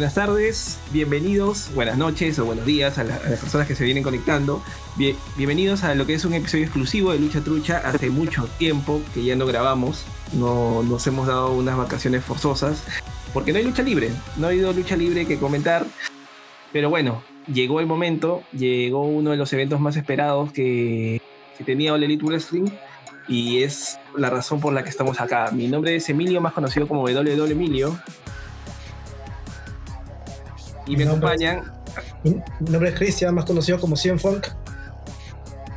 Buenas tardes, bienvenidos, buenas noches o buenos días a, las personas que se vienen conectando. bienvenidos a lo que es un episodio exclusivo de Lucha Trucha. Hace mucho tiempo que ya no grabamos, no nos hemos dado unas vacaciones forzosas, porque no hay lucha libre, no ha habido lucha libre que comentar. Pero bueno, llegó el momento, llegó uno de los eventos más esperados que, que tenía All Elite Wrestling y es la razón por la que estamos acá. Mi nombre es Emilio, más conocido como WW Emilio. Y me acompañan. mi nombre es Cristian, más conocido como Cien Funk.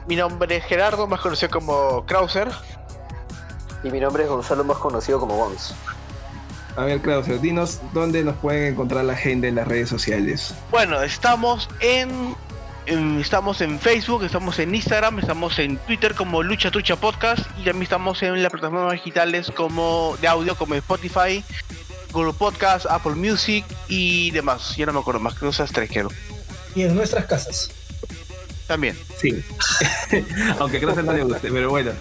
Mi nombre es Gerardo, más conocido como Krauser. Y mi nombre es Gonzalo, más conocido como Bones. A ver, Krauser, dinos dónde nos pueden encontrar la gente en las redes sociales. Bueno, estamos en, estamos en Facebook, estamos en Instagram, estamos en Twitter como Lucha Trucha Podcast y también estamos en las plataformas digitales como de audio como Spotify, Google Podcast, Apple Music y demás. Ya no me acuerdo más, que esas tres quiero. Y en nuestras casas. También. Sí. Aunque creo que no le guste, pero bueno.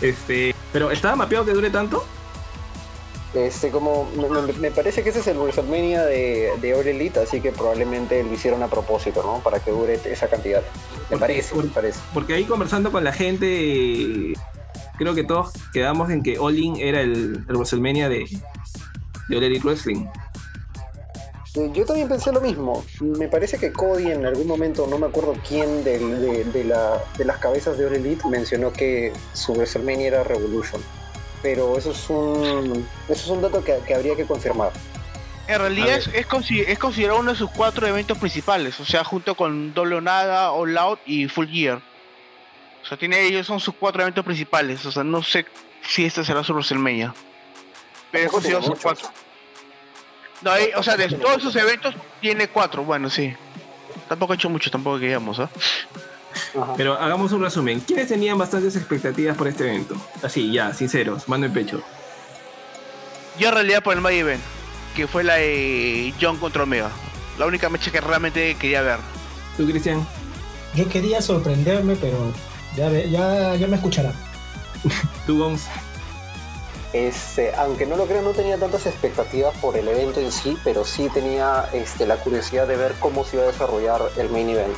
Este, pero ¿estaba mapeado que dure tanto? Este, como me, parece que ese es el WrestleMania de, de All Elite, así que probablemente lo hicieron a propósito, ¿no? Para que dure esa cantidad. Me parece, me parece. Porque ahí conversando con la gente, creo que todos quedamos en que All In era el, el WrestleMania de, de All Elite Wrestling. Yo también pensé lo mismo. Me parece que Cody en algún momento, no me acuerdo quién de, de, la, de las cabezas de All Elite mencionó que su WrestleMania era Revolution pero eso es un, eso es un dato que, habría que confirmar. En realidad es, es, considerado uno de sus cuatro eventos principales, o sea, junto con Doble Nada, All Out y Full Gear. O sea, tiene ellos son sus cuatro eventos principales, o sea, no sé si este será su WrestleMania. Pero es considerado sus cuatro. No, o sea, de todos esos eventos tiene cuatro, bueno, sí. Tampoco he hecho mucho, tampoco queríamos, ¿ah? Pero hagamos un resumen. ¿Quiénes tenían bastantes expectativas por este evento? Así, ya, sinceros, mano en pecho. Yo en realidad por el Main Event, que fue la de John contra Omega. La única mecha que realmente quería ver. ¿Tú, Cristian? Yo quería sorprenderme, pero ya, ya, ya me escucharán. ¿Tú, Gons? Este, aunque no lo creo, no tenía tantas expectativas por el evento en sí, pero sí tenía este, la curiosidad de ver cómo se iba a desarrollar el main event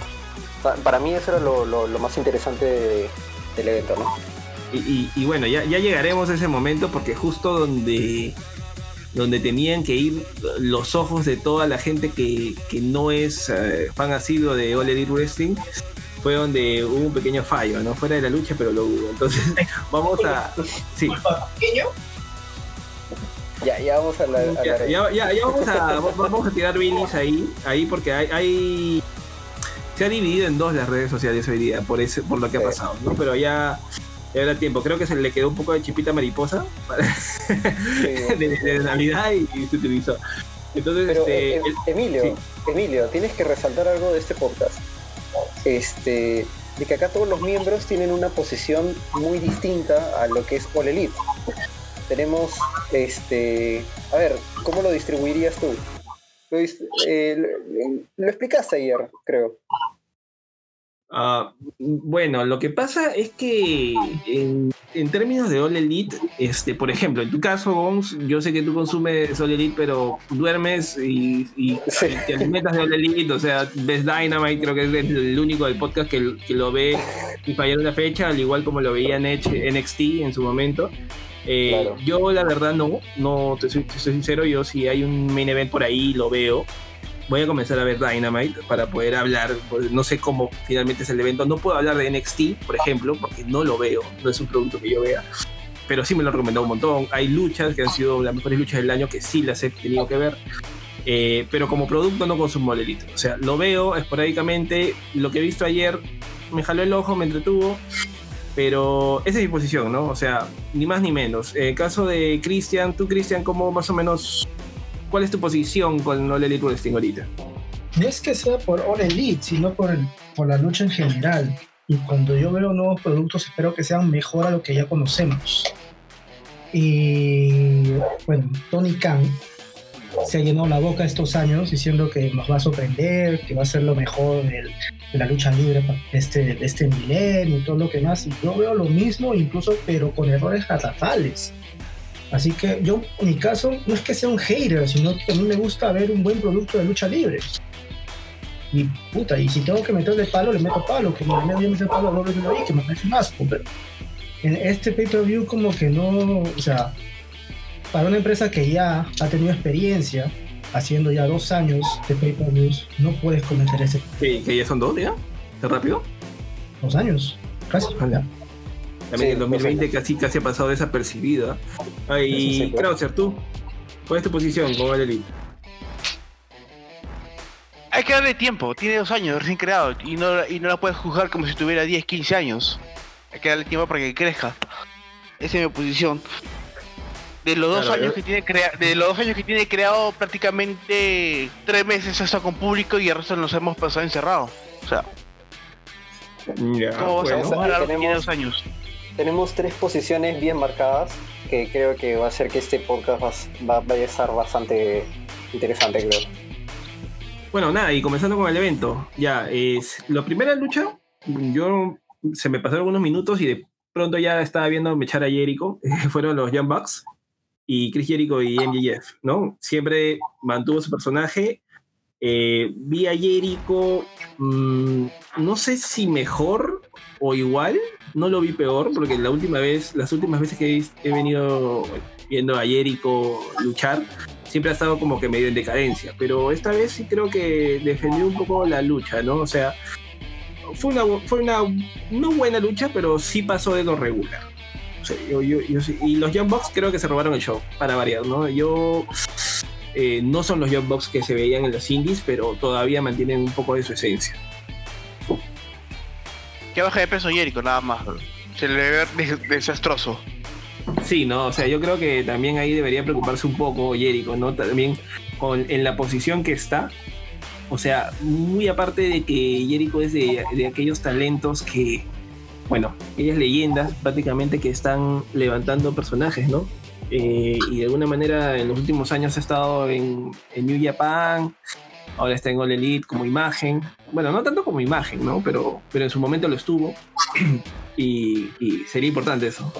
para mí eso era lo, más interesante del evento, ¿no? Y, bueno, ya, llegaremos a ese momento porque justo donde, donde tenían que ir los ojos de toda la gente que, no es eh, fan asiduo de All Elite Wrestling fue donde hubo un pequeño fallo, ¿no? Fuera de la lucha, pero lo hubo. Entonces, vamos a... Sí. ¿Pequeño? Ya, ya vamos a la... ya, ya, ya, vamos, a, vamos a tirar Billis ahí, ahí porque hay, hay se ha dividido en dos las redes sociales hoy día por ese, por lo que ha pasado, ¿no? Pero ya, era tiempo. Creo que se le quedó un poco de chipita mariposa de, Navidad y, se utilizó. Entonces, este, eh, Emilio, Emilio, tienes que resaltar algo de este podcast. Este, de que acá todos los miembros tienen una posición muy distinta a lo que es All Elite. Tenemos, este, a ver, ¿cómo lo distribuirías tú? Eh, lo, explicaste ayer, creo. Ah, bueno, lo que pasa es que en, términos de All Elite, este, por ejemplo, en tu caso, Gons, yo sé que tú consumes All Elite, pero duermes y, te alimentas de All Elite, o sea, ves Dynamite, creo que es el único del podcast que, lo ve y fallar una fecha, al igual como lo veía en NXT en su momento. Eh, yo la verdad no, no te soy, sincero, yo si hay un main event por ahí lo veo. Voy a comenzar a ver Dynamite para poder hablar, pues, no sé cómo finalmente es el evento. No puedo hablar de NXT, por ejemplo, porque no lo veo, no es un producto que yo vea. Pero sí me lo han recomendado un montón. Hay luchas que han sido las mejores luchas del año que sí las he tenido que ver. Eh, pero como producto no consumo el O sea, lo veo esporádicamente. Lo que he visto ayer me jaló el ojo, me entretuvo. Pero esa es mi posición, ¿no? O sea, ni más ni menos. En el caso de Cristian, tú, Cristian, ¿cómo más o menos, cuál es tu posición con All Elite Wrestling ahorita? No es que sea por All Elite, sino por, por la lucha en general. Y cuando yo veo nuevos productos, espero que sean mejor a lo que ya conocemos. Y bueno, Tony Khan se ha llenado la boca estos años diciendo que nos va a sorprender, que va a ser lo mejor de, la lucha libre este, de este milenio y todo lo que más. Y yo veo lo mismo, incluso, pero con errores garrafales. Así que yo, en mi caso, no es que sea un hater, sino que a mí me gusta ver un buen producto de lucha libre. Y puta, y si tengo que meterle palo, le meto palo, que me voy a meter palo a WWE, que me parece más. Pero en este pay-per-view como que no, o sea, para una empresa que ya ha tenido experiencia, haciendo ya dos años de pay-per-views, no puedes cometer ese. ¿Que, que ya son dos, ya? ¿Está rápido? Dos años, casi. Ojalá. También Sí, el 2020 casi, casi ha pasado desapercibida. Sí, sí, claro. Krauser, tú. ¿Cuál es tu posición con el Elite? Hay que darle tiempo, tiene dos años recién creado y no, y no la puedes juzgar como si tuviera 10, 15 años. Hay que darle tiempo para que crezca. Esa es mi posición. De los dos Claro, años yo- que tiene crea de los dos años que tiene creado prácticamente tres meses está con público y el resto nos hemos pasado encerrados. O sea, Ya, ¿cómo vas a bueno. tenemos- tiene dos años? Tenemos tres posiciones bien marcadas que creo que va a hacer que este podcast va, a estar bastante interesante, creo. Bueno, nada, y comenzando con el evento. Ya, es la primera lucha, yo se me pasaron unos minutos y de pronto ya estaba viendo mechar a Jericho. Fueron los Young Bucks y Chris Jericho y MJF, ¿no? Siempre mantuvo su personaje. Eh, vi a Jericho, mm, no sé si mejor o igual, no lo vi peor, porque la última vez, las últimas veces que he, venido viendo a Jericho luchar, siempre ha estado como que medio en decadencia, pero esta vez sí creo que defendió un poco la lucha, ¿no? O sea, fue una, fue una no buena lucha, pero sí pasó de lo regular. O sea, yo- yo- yo y los Young Bucks creo que se robaron el show, para variar, ¿no? Yo... eh, no son los Young Bucks que se veían en los indies, pero todavía mantienen un poco de su esencia. Que baja de peso Jericho, nada más. Se le ve des- desastroso. Sí, no, o sea, yo creo que también ahí debería preocuparse un poco Jericho, ¿no? También con, en la posición que está. O sea, muy aparte de que Jericho es de, de aquellos talentos que, bueno, aquellas leyendas prácticamente que están levantando personajes, ¿no? Eh, y de alguna manera en los últimos años ha estado en, en New Japan, ahora está en All Elite como imagen. Bueno, no tanto como imagen, ¿no? Pero, pero en su momento lo estuvo. y, y sería importante eso.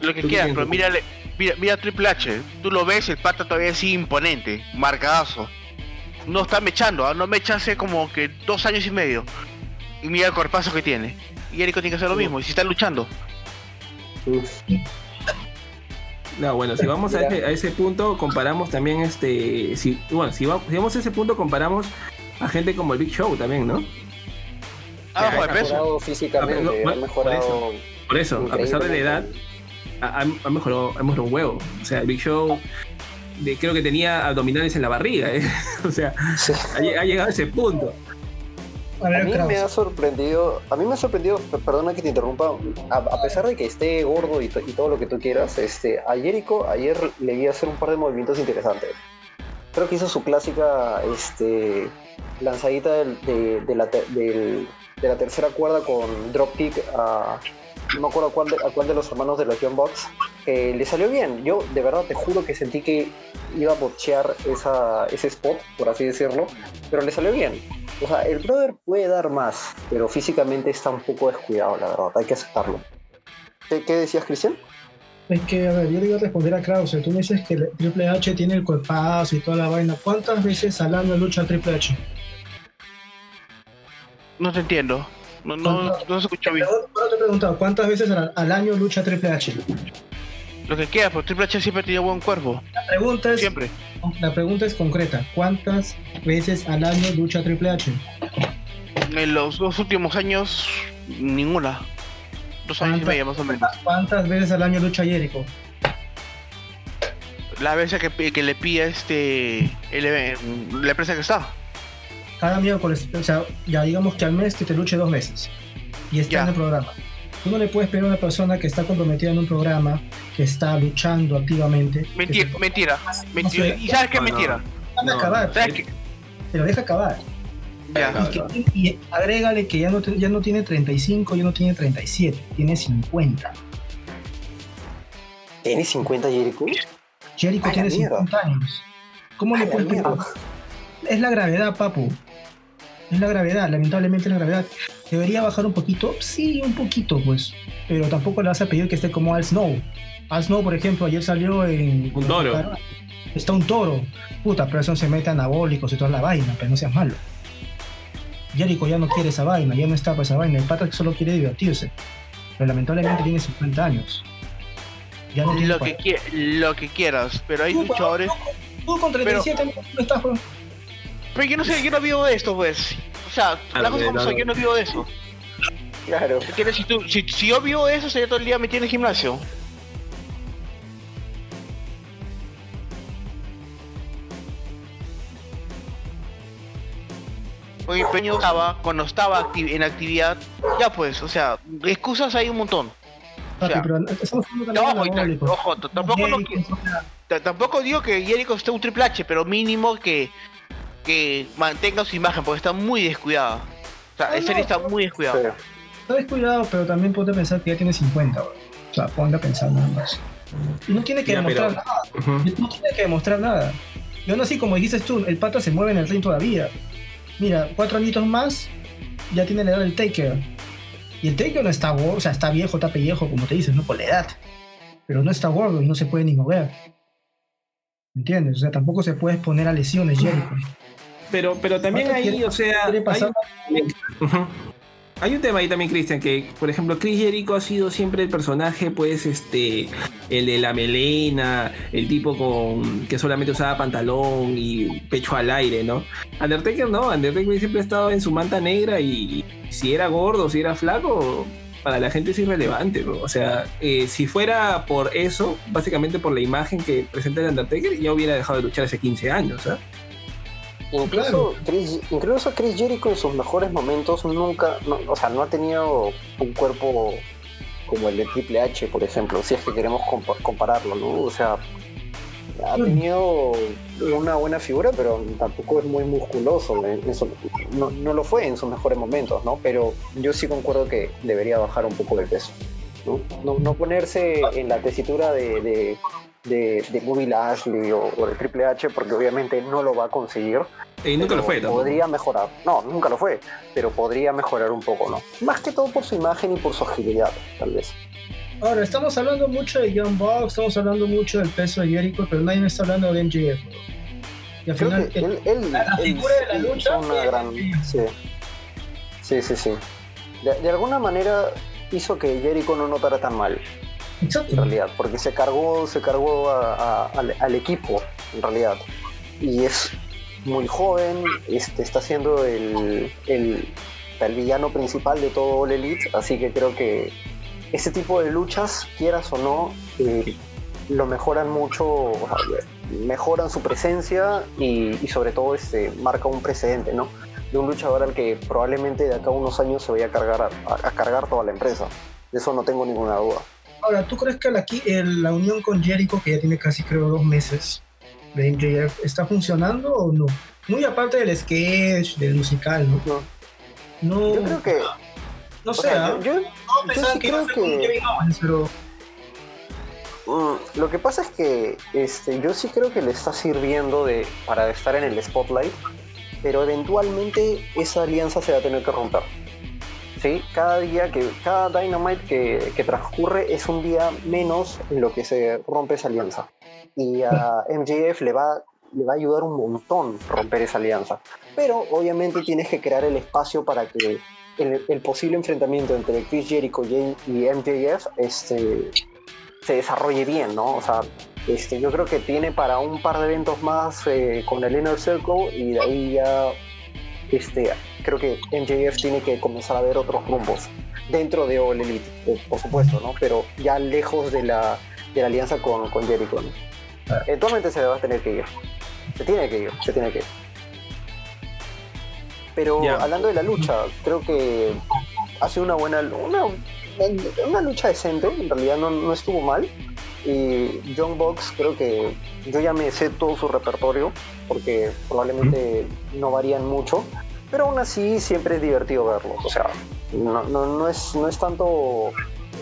Lo que ¿Tú qué quieras, pero mírale, mira, mira Triple H. Tú lo ves, el pata todavía sigue imponente, marcadazo. No está mechando, ¿ah? no mecha hace como que dos años y medio. Y mira el cuerpazo que tiene. Y Jericho tiene que hacer lo mismo, y si está luchando. No, bueno, si vamos a a ese punto, comparamos también este. Si, bueno, si, va- si vamos a ese punto, comparamos a gente como el Big Show también, ¿no? Ah, Ha peso. mejorado físicamente, Ah, no, ha mejorado. Por eso, a pesar de la edad, ha, mejorado, ha mejorado un huevo. O sea, el Big Show de- creo que tenía abdominales en la barriga, ¿eh? o sea, Sí. ha, ha llegado a ese punto. A mí me ha sorprendido, a mí me ha sorprendido, per- perdona que te interrumpa, a, a pesar de que esté gordo y, to- y todo lo que tú quieras, este, a Jericho ayer le vi hacer un par de movimientos interesantes. Creo que hizo su clásica este, lanzadita del- de, de la, del- de la tercera cuerda con dropkick a, no me acuerdo a cuál de, a cuál de los hermanos de los John Box, que le salió bien. Yo de verdad te juro que sentí que iba a bochear esa, ese spot, por así decirlo, pero le salió bien. O sea, el brother puede dar más, pero físicamente está un poco descuidado, la verdad, hay que aceptarlo. ¿Qué, qué decías, Cristian? es que, a ver, yo le iba a responder a Krause. Tú me dices que el Triple H tiene el cuerpazo y toda la vaina. ¿Cuántas veces al año lucha Triple H? No te entiendo. No, no, no se escuchó bien. Ahora te he preguntado, ¿cuántas veces al, al año lucha Triple H? Lo que quieras, pero Triple H siempre tenía buen cuerpo. La pregunta es, Siempre. la pregunta es concreta. ¿Cuántas veces al año lucha Triple H? En los dos últimos años, ninguna. Dos años y medio más o menos. ¿Cuántas veces al año lucha Jericho? La vez que, que le pilla este el- la empresa que está. Cada miércoles, o sea, ya digamos que al mes que te luche dos veces. Y está Ya. en el programa. Tú no le puedes pedir a una persona que está comprometida en un programa, que está luchando activamente. que Mentira, se- mentira, mentira. sé. ¿Y sabes qué No, no. mentira? No, acabar, ¿Sabes qué? pero deja acabar. Y, que- y agrégale que ya no, te- ya no tiene 35, ya no tiene 37, tiene 50. ¿Tiene 50 Jericho? Jericho ¡A la tiene mierda! 50 años. ¿Cómo ¡A le puedes pedir? Es la gravedad, papu. Es la gravedad, lamentablemente la gravedad. ¿Debería bajar un poquito? Sí, un poquito, pues. Pero tampoco le vas a pedir que esté como Al Snow. Al Snow, por ejemplo, ayer salió en. Un toro. Está un toro. Puta, pero eso se mete anabólicos y toda la vaina, pero no seas malo. Jericho ya no quiere esa vaina, ya no está para esa vaina. El pata solo quiere divertirse. Pero lamentablemente tiene 50 años. Ya no tiene lo, que lo que quieras, pero hay luchadores. Tú, con 37 pero, no estás, Pero yo no sé, yo no vivo de esto, pues. O sea, la cosa como yo no vivo de eso. Claro. Si, tú, si, si, yo vivo de eso, sería todo el día metido en el gimnasio. Oye, Peño estaba, cuando estaba en actividad, ya pues, o sea, excusas hay un montón. O sea, ojo, tampoco, tampoco digo que Jericho esté un triple H, pero mínimo que, que mantenga su imagen, porque está muy descuidada. O sea, el serie está muy descuidado. Está descuidado, pero también puede pensar que ya tiene 50, O sea, ponga a pensar nada más. Y no tiene que demostrar nada. No tiene que demostrar nada. Y aún así, como dices tú, el pata se mueve en el ring todavía mira, cuatro añitos más, ya tiene la edad del Taker. Y el Taker no está gordo, o sea, está viejo, está pellejo, como te dices, ¿no? Por la edad. Pero no está gordo y no se puede ni mover. ¿Entiendes? O sea, tampoco se puede exponer a lesiones, Jericho. Pero, pero también ahí, o sea. Hay un tema ahí también, Cristian, que por ejemplo Chris Jericho ha sido siempre el personaje, pues, este, el de la melena, el tipo con que solamente usaba pantalón y pecho al aire, ¿no? Undertaker no, Undertaker siempre ha estado en su manta negra y si era gordo, si era flaco, para la gente es irrelevante, ¿no? O sea, eh, si fuera por eso, básicamente por la imagen que presenta el Undertaker, ya hubiera dejado de luchar hace 15 años, ¿sabes? Incluso, Chris, incluso Chris Jericho en sus mejores momentos nunca, o sea, no ha tenido un cuerpo como el de Triple H, por ejemplo, si es que queremos compararlo, ¿no? O sea, ha tenido una buena figura, pero tampoco es muy musculoso. no, no, lo fue en sus mejores momentos, ¿no? Pero yo sí concuerdo que debería bajar un poco de peso. No, no, ponerse en la tesitura de de, de Bobby Lashley o, de Triple H, porque obviamente no lo va a conseguir. Y nunca lo fue, Podría mejorar. No, nunca lo fue, pero podría mejorar un poco, ¿no? Más que todo por su imagen y por su agilidad, tal vez. Ahora, estamos hablando mucho de John Box, estamos hablando mucho del peso de Jericho, pero nadie está hablando de MJF. Y al final, él, la, figura de la lucha. Una gran, sí. sí, sí, sí. de alguna manera hizo que Jericho no notara tan mal. En realidad, porque se cargó, se cargó al, equipo, en realidad. Y es muy joven, este, está siendo el, el, villano principal de todo el Elite, así que creo que ese tipo de luchas, quieras o no, eh, lo mejoran mucho, mejoran su presencia y, sobre todo este, marca un precedente, ¿no? De un luchador al que probablemente de acá a unos años se vaya a cargar, a cargar toda la empresa. De eso no tengo ninguna duda. Ahora, ¿tú crees que la, la unión con Jericho, que ya tiene casi creo dos meses de MJF, está funcionando o no? Muy aparte del sketch, del musical, ¿no? No. yo creo que. No sé, ¿ah? yo, sí que creo que. pero. Mm, lo que pasa es que este, yo sí creo que le está sirviendo de, para estar en el spotlight, pero eventualmente esa alianza se va a tener que romper. ¿Sí? Cada día que, cada Dynamite que, transcurre es un día menos en lo que se rompe esa alianza. Y a MJF le va, le va a ayudar un montón romper esa alianza. Pero obviamente tienes que crear el espacio para que el, posible enfrentamiento entre Chris Jericho y, MJF este, se desarrolle bien, ¿no? O sea, este, yo creo que tiene para un par de eventos más eh, con el Inner Circle y de ahí ya este, creo que MJF tiene que comenzar a ver otros rumbos dentro de All Elite, eh, por supuesto, ¿no? Pero ya lejos de la, de la alianza con, con Jericho. Eventualmente se va a tener que ir. Se tiene que ir, se tiene que ir. Pero hablando de la lucha, creo que ha sido una buena, una, una lucha decente, en realidad no, no estuvo mal. Y John Box creo que yo ya me sé todo su repertorio, porque probablemente no varían mucho, pero aún así siempre es divertido verlos. O sea, no, no, no es, no es tanto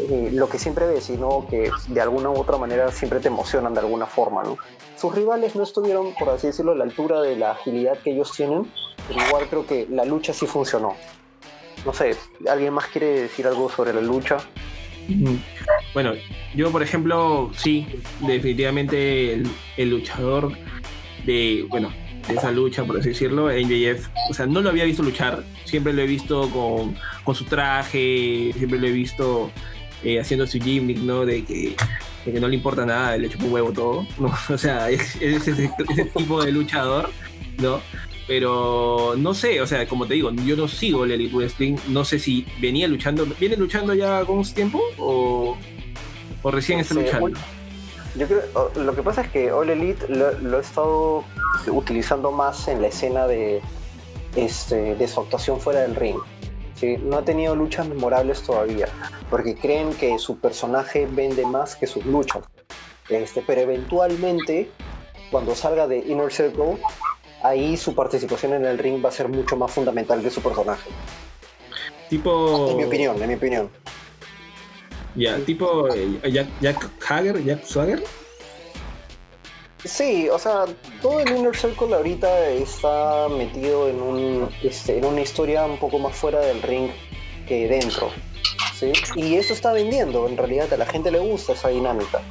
eh, lo que siempre ves, sino que de alguna u otra manera siempre te emocionan de alguna forma. ¿no? Sus rivales no estuvieron, por así decirlo, a la altura de la agilidad que ellos tienen, pero igual creo que la lucha sí funcionó. no sé, ¿alguien más quiere decir algo sobre la lucha? Bueno, yo por ejemplo, sí, definitivamente el, luchador de, bueno, de esa lucha, por así decirlo, NJF, o sea, no lo había visto luchar, siempre lo he visto con, su traje, siempre lo he visto eh, haciendo su gimmick, ¿no? De que, no le importa nada, le chupa un huevo todo, ¿no? O sea, es, ese, tipo de luchador, ¿no? Pero no sé, o sea, como te digo, yo no sigo el Elite Wrestling, no sé si venía luchando, ¿viene luchando ya con su tiempo o, o recién está luchando? Yo creo, lo que pasa es que All Elite lo, he estado utilizando más en la escena de, este, de su actuación fuera del ring. ¿sí? No ha tenido luchas memorables todavía, porque creen que su personaje vende más que sus luchas. Este, pero eventualmente, cuando salga de Inner Circle, ahí su participación en el ring va a ser mucho más fundamental que su personaje. Tipo. En mi opinión, en mi opinión. Ya, tipo eh, Jack, Jack Hager, Jack Swagger. Sí, o sea, todo el Inner Circle ahorita está metido en, un, este, en una historia un poco más fuera del ring que dentro. ¿sí? Y eso está vendiendo, en realidad a la gente le gusta esa dinámica.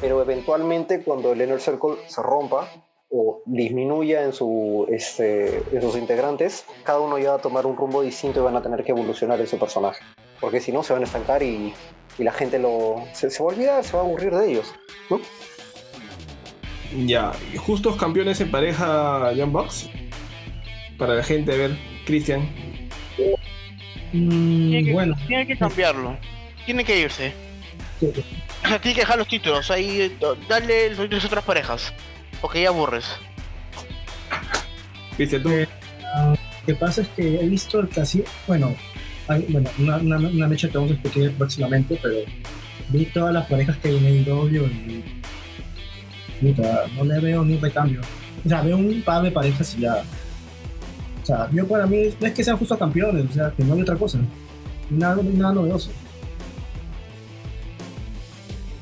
Pero eventualmente cuando el Inner Circle se rompa, o disminuya en, su, este, en sus integrantes, cada uno ya va a tomar un rumbo distinto y van a tener que evolucionar en su personaje. Porque si no, se van a estancar y, y la gente lo, se, va a olvidar, se va a aburrir de ellos. ¿no? Ya, justos campeones en pareja John Box. Para la gente, a ver, Cristian. Mm, tiene que, bueno. Tiene que cambiarlo. Tiene que irse. O sea, tiene que dejar los títulos. Ahí, dale los títulos a otras parejas. Porque ya aburres. ¿Viste tú? Eh, lo que pasa es que he visto el casi. Bueno, hay, bueno una, una, mecha que vamos a discutir próximamente, pero vi todas las parejas que vienen en doble y. Puta, no le veo ni un recambio. O sea, veo un par de parejas y ya. O sea, yo para mí no es que sean justo campeones, o sea, que no hay otra cosa. Nada, nada novedoso.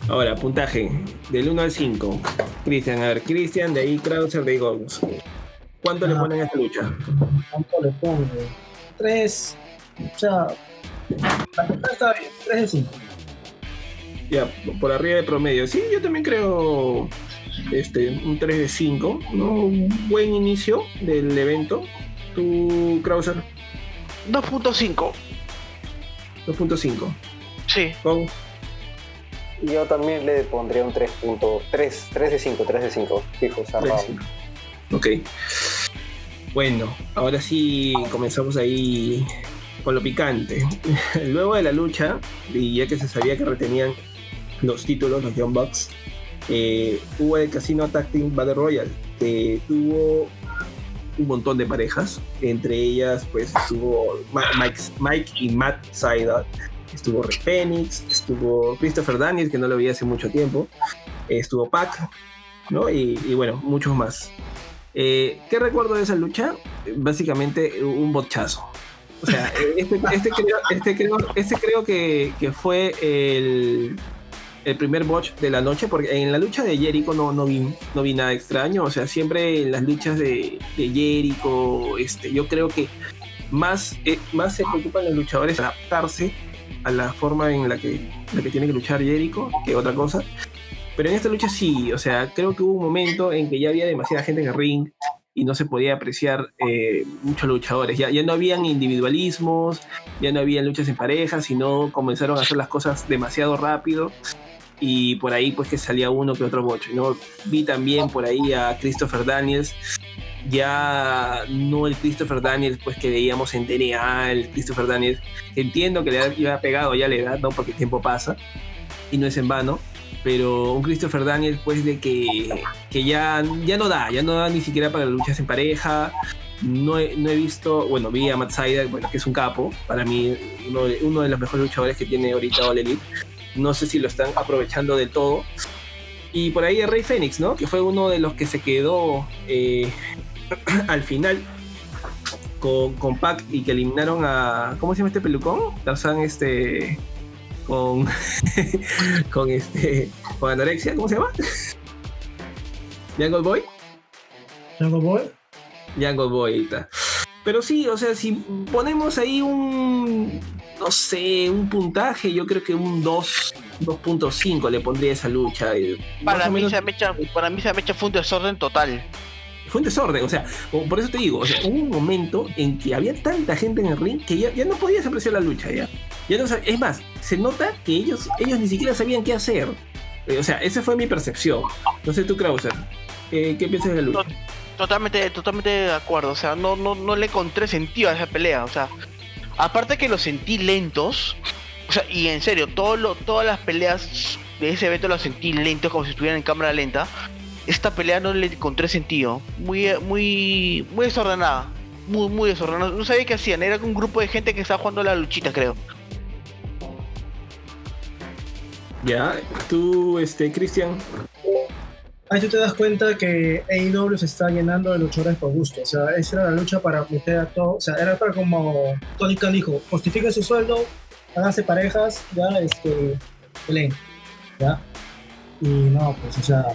Ahora, puntaje del 1 al 5. Cristian, a ver, Cristian, de ahí Krauser, de ahí Gomes. ¿Cuánto le ah. ponen a esta lucha? ¿Cuánto le pongo? 3. O sea, está bien, 3 de 5. Ya, por arriba de promedio. Sí, yo también creo este, un 3 de 5. ¿no? Un buen inicio del evento. ¿Tú, Krauser? 2.5. 2.5. Sí. ¿Cómo? Yo también le pondría un 3.3, 3 de 5, 3 de 5, fijo, cerrado. Ok. Bueno, ahora sí comenzamos ahí con lo picante. Luego de la lucha, y ya que se sabía que retenían los títulos, los Young Bucks, eh, hubo el Casino Tag Team Battle Royale, que tuvo un montón de parejas, entre ellas pues estuvo Mike, Mike y Matt Sydal, estuvo Rey Phoenix, estuvo Christopher Daniels, que no lo vi hace mucho tiempo, estuvo Pac, ¿no? Y, bueno, muchos más. Eh, ¿Qué recuerdo de esa lucha? Básicamente un bochazo. O sea, este, este, creo, este, creo, este creo que, que fue el, el, primer botch de la noche, porque en la lucha de Jericho no, no, vi, no vi nada extraño. O sea, siempre en las luchas de, de Jericho, este, yo creo que más, eh, más se preocupan los luchadores adaptarse a la forma en la que, la que tiene que luchar Jericho que otra cosa. Pero en esta lucha sí, o sea, creo que hubo un momento en que ya había demasiada gente en el ring y no se podía apreciar eh, muchos luchadores. Ya, ya no habían individualismos, ya no habían luchas en pareja, sino comenzaron a hacer las cosas demasiado rápido y por ahí pues que salía uno que otro bocho. ¿no? Vi también por ahí a Christopher Daniels ya no el Christopher Daniels pues que veíamos en DNA, el Christopher Daniels, entiendo que le ha pegado ya la edad, ¿no? Porque el tiempo pasa y no es en vano, pero un Christopher Daniels pues de que, que ya, ya no da, ya no da ni siquiera para luchas en pareja, no he, no he visto, bueno, vi a Matt Sydal, bueno, que es un capo, para mí uno de, uno de los mejores luchadores que tiene ahorita All no sé si lo están aprovechando de todo, y por ahí el Rey Fénix, ¿no? Que fue uno de los que se quedó eh, al final con, con Pac y que eliminaron a. ¿Cómo se llama este pelucón? Tarzan este. Con. con este. Con anorexia, ¿cómo se llama? Jungle Boy. Jungle Boy. Jungle Boy. Pero sí, o sea, si ponemos ahí un, no sé, un puntaje, yo creo que un 2, 2.5 le pondría esa lucha. Para mí, menos- esa mecha, para mí esa mecha fue un desorden total. Fue un desorden, o sea, por eso te digo, o sea, hubo un momento en que había tanta gente en el ring que ya, no podías apreciar la lucha ya. Ya no es más, se nota que ellos, ellos ni siquiera sabían qué hacer. Eh, o sea, esa fue mi percepción. No sé tú, Krauser, ¿qué, qué piensas de la lucha? Totalmente, totalmente de acuerdo. O sea, no, no, no le encontré sentido a esa pelea. O sea, aparte que los sentí lentos. O sea, y en serio, todo lo, todas las peleas de ese evento los sentí lentos, como si estuvieran en cámara lenta. Esta pelea no le encontré sentido. Muy, muy, muy desordenada. Muy, muy desordenada. No sabía qué hacían. Era un grupo de gente que estaba jugando a la luchita, creo. Ya, tú, este, Cristian, Ahí tú te das cuenta que AEW se está llenando de luchadores por gusto. O sea, esa era la lucha para meter a todo. O sea, era para como Tony Khan dijo: justifiquen su sueldo, háganse parejas, ya, este, peleen. ¿Ya? Y no, pues, o sea.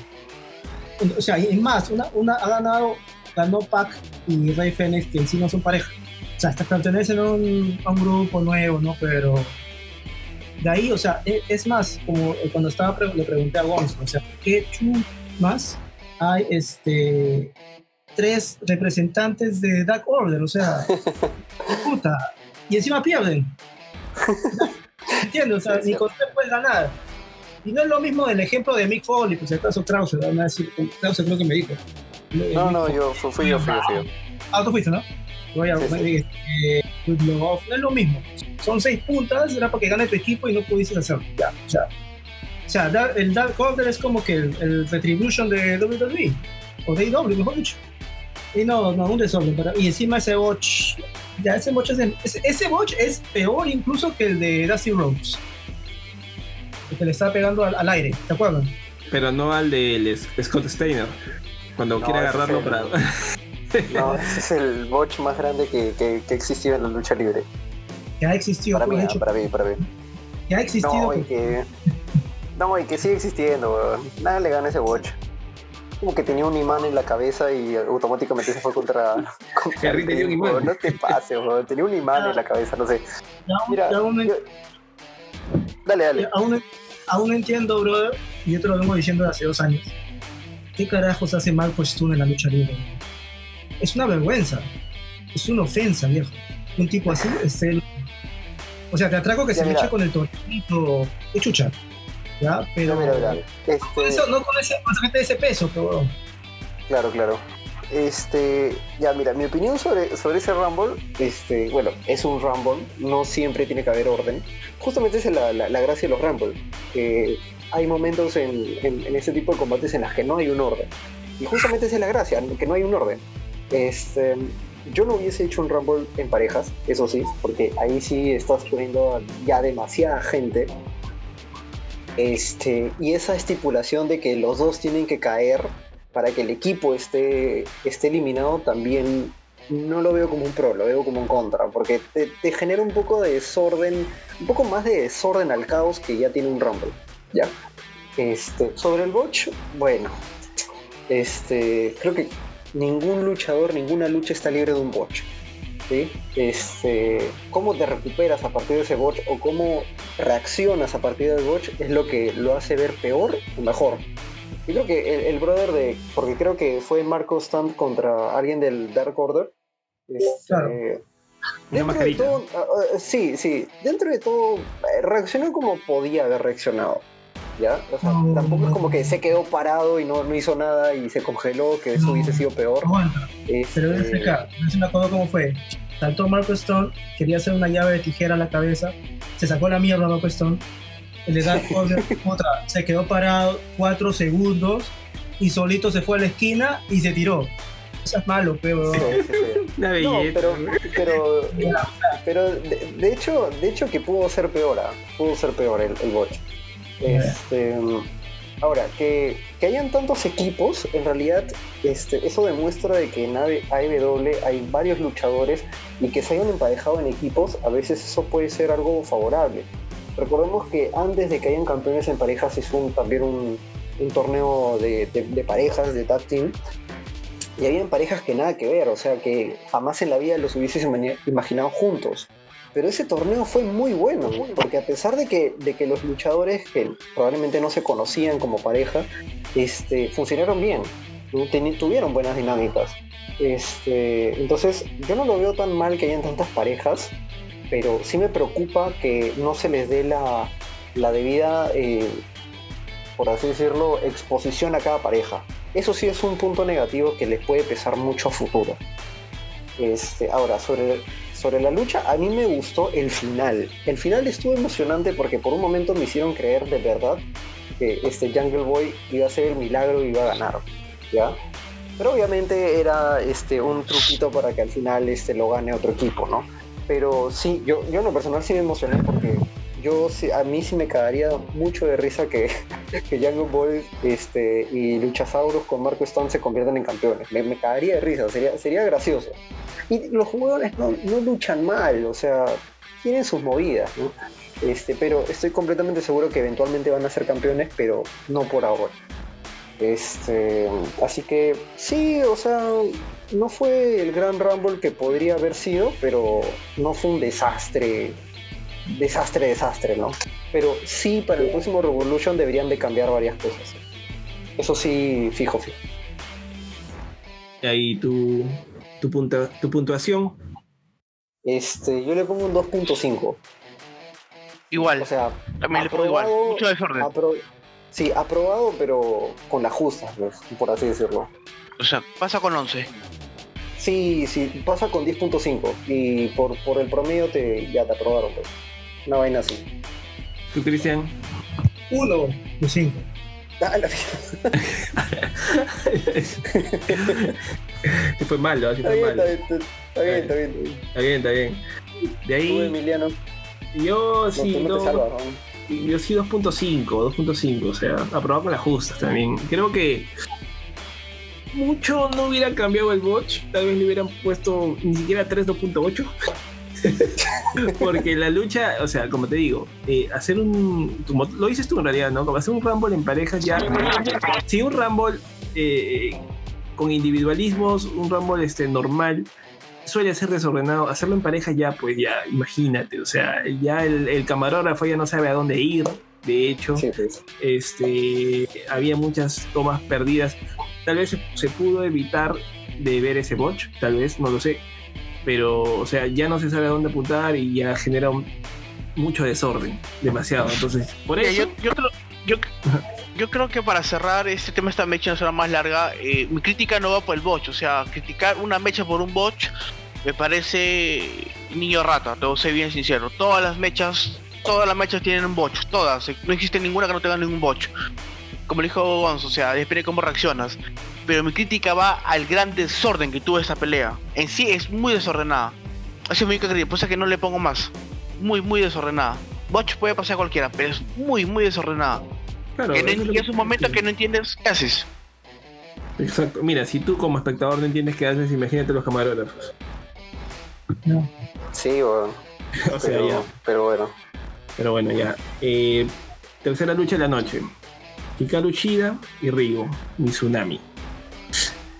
O sea, y más, una, una ha ganado, ganó Pac y Rey Fénix, que en sí no son pareja. O sea, hasta pertenecen a un, a un grupo nuevo, ¿no? Pero de ahí, o sea, e- es más, como cuando estaba, le pregunté a Gonzo, o sea, ¿qué más hay este tres representantes de Dark Order? O sea, puta, y encima pierden. ¿Entiendes? O sea, ni con tres puedes ganar. Y no es lo mismo del ejemplo de Mick Foley, pues si acaso Krauser, van a decir, Krauser creo que me dijo. No, no, yo fui, fui yo, fui yo, fui yo. Ah, tú fuiste, ¿no? Voy a, Sí, sí. eh, no es lo mismo. Son seis puntas, era para que gane tu equipo y no pudiste hacerlo. Ya, o sea, o sea el Dark Order es como que el, el Retribution de WWE, o de AEW, mejor dicho. Y no, no, un desorden. Pero, y encima ese botch, ya ese botch es, ese, ese botch es peor incluso que el de Dusty Rhodes. El que le estaba pegando al, al aire, ¿te acuerdan? pero no al de Scott Steiner, cuando No, quiere agarrarlo es el- para... No, ese es el botch más grande que, que, que existió en la lucha libre. Ya ha existido, Para mí, ah, dicho, para mí, para mí. ya ha existido. No, y que. No, y que sigue existiendo, weón. Nada le gana ese botch. Como que tenía un imán en la cabeza y automáticamente se fue contra. contra tenía un imán. No te pases, weón. Tenía un imán en la cabeza, no sé. Mira, yo- Dale, dale. aún, aún no entiendo, brother, y yo te lo vengo diciendo hace dos años. ¿Qué carajos hace Marco Stone en la lucha libre? Es una vergüenza. Es una ofensa, viejo. Un tipo así es el. O sea, te atraco que Ya, se mira. mecha con el tornito de chucha. ¿Ya? Pero. No, mira, mira. Con Este, eso, no con, ese, con gente de ese peso, pero. Claro, claro. Este, ya mira, mi opinión sobre, sobre ese Rumble, este, bueno, es un Rumble, no siempre tiene que haber orden. Justamente es la, la- gracia de los Rumble, que hay momentos en, en, en ese tipo de combates en las que no hay un orden. Y justamente es la gracia, que no hay un orden. Este, yo no hubiese hecho un Rumble en parejas, eso sí, porque ahí sí estás poniendo ya demasiada gente. Este, y esa estipulación de que los dos tienen que caer para que el equipo esté, esté eliminado también no lo veo como un pro, lo veo como un contra, porque te, genera un poco de desorden, un poco más de desorden al caos que ya tiene un Rumble. ¿ya? Este, sobre el botch, bueno, este, creo que ningún luchador, ninguna lucha está libre de un botch. ¿sí? Este, cómo te recuperas a partir de ese botch o cómo reaccionas a partir del botch es lo que lo hace ver peor o mejor. Yo creo que el, el brother de. Porque creo que fue Marco Stunt contra alguien del Dark Order. Este, Claro. Una Dentro de mascarita. todo, ah, ah, sí, sí. Dentro de todo, eh, reaccionó como podía haber reaccionado. ¿Ya? O sea, No. tampoco es como que se quedó parado y no, no hizo nada y se congeló, que eso No. hubiese sido peor. Aguanta. Te lo voy a Este, explicar. No me acuerdo cómo fue. Saltó Marco Stone, quería hacer una llave de tijera a la cabeza, se sacó la mierda Marco Stone, el de Dark Order, otra, se quedó parado cuatro segundos y solito se fue a la esquina y se tiró. Eso es malo, pero. sí, sí, sí. Una No, pero, pero, pero de, de hecho, de hecho que pudo ser peor, ah, pudo ser peor el, el botch. Este, ahora, que, que hayan tantos equipos, en realidad, este, eso demuestra de que en AEW hay varios luchadores y que se hayan emparejado en equipos, a veces eso puede ser algo favorable. Recordemos que antes de que hayan campeones en parejas es un, también un, un torneo de, de- parejas, de tag team, y habían parejas que nada que ver, o sea que jamás en la vida los hubieses imaginado juntos. Pero ese torneo fue muy bueno, porque a pesar de que, de que los luchadores, que probablemente no se conocían como pareja, este, funcionaron bien, tuvieron buenas dinámicas. Este, entonces, yo no lo veo tan mal que hayan tantas parejas, pero sí me preocupa que no se les dé la, la debida, eh, por así decirlo, exposición a cada pareja. Eso sí es un punto negativo que les puede pesar mucho a futuro. Este, ahora, sobre, sobre la lucha, a mí me gustó el final. El final estuvo emocionante porque por un momento me hicieron creer de verdad que este Jungle Boy iba a ser el milagro y iba a ganar. ¿Ya? Pero obviamente era este, un truquito para que al final este, lo gane otro equipo, ¿no? Pero sí, yo, yo en lo personal sí me emocioné porque yo a mí sí me cagaría mucho de risa que, que Jungle Boy este, y Luchasaurus con Marco Stone se conviertan en campeones. Me, me de risa, sería, sería gracioso. Y los jugadores no, no luchan mal, o sea, tienen sus movidas, ¿no? Este, pero estoy completamente seguro que eventualmente van a ser campeones, pero no por ahora. Este, así que sí, o sea, no fue el gran Rumble que podría haber sido, pero no fue un desastre desastre, desastre, ¿no? Pero sí, para el próximo Revolution deberían de cambiar varias cosas. Eso sí, fijo, fijo. Y ahí tu, tu, tu puntuación. Este, yo le pongo un 2.5. Igual. O sea, también le pongo igual. Mucho desorden. Sí, aprobado, pero con la justa, pues, por así decirlo. O sea, pasa con 11. Sí, sí, pasa con 10.5 y por, por el promedio te, ya te aprobaron. Pues. Una vaina así. ¿Tú, Cristian? Uno de cinco. Ah, fue malo, está, fue bien, está, bien, está, bien, está bien, está bien. De ahí. Emiliano? Yo sí, no, yo sí 2.5, 2.5, o sea, aprobado con las justas también. Creo que mucho no hubiera cambiado el botch, tal vez le hubieran puesto ni siquiera 3, 2.8. Porque la lucha, o sea, como te digo, eh, hacer un. lo dices tú en realidad, ¿no? Como hacer un Rumble en parejas ya. Si un Rumble eh, con individualismos, un Rumble este, normal, suele ser desordenado. Hacerlo en pareja ya, pues ya, imagínate. O sea, ya el, camarógrafo ya no sabe a dónde ir. De hecho, pues. este, había muchas tomas perdidas. Tal vez se, se pudo evitar de ver ese botch, tal vez, no lo sé pero, o sea, ya no se sabe a dónde apuntar y ya genera mucho desorden, demasiado. Entonces, por eso. Yo, creo, que para cerrar este tema, esta mecha no será más larga. Eh, mi crítica no va por el botch, o sea, criticar una mecha por un botch me parece niño rata, te voy bien sincero. Todas las mechas, todas las mechas tienen un botch, todas. No existe ninguna que no tenga ningún botch. Como le dijo Gonzo, o sea, depende cómo reaccionas pero mi crítica va al gran desorden que tuvo esa pelea. En sí es muy desordenada. Así es mi crítica, pues que no le pongo más. Muy, muy desordenada. Botch puede pasar a cualquiera, pero es muy, muy desordenada. Claro, que no, es un momento que no entiendes qué haces. Exacto. Mira, si tú como espectador no entiendes qué haces, imagínate los camarógrafos. Sí, bueno. o sea, pero, ya. pero bueno. Pero bueno, ya. Eh, tercera lucha de la noche. Hikaru Shida y Rigo, Tsunami.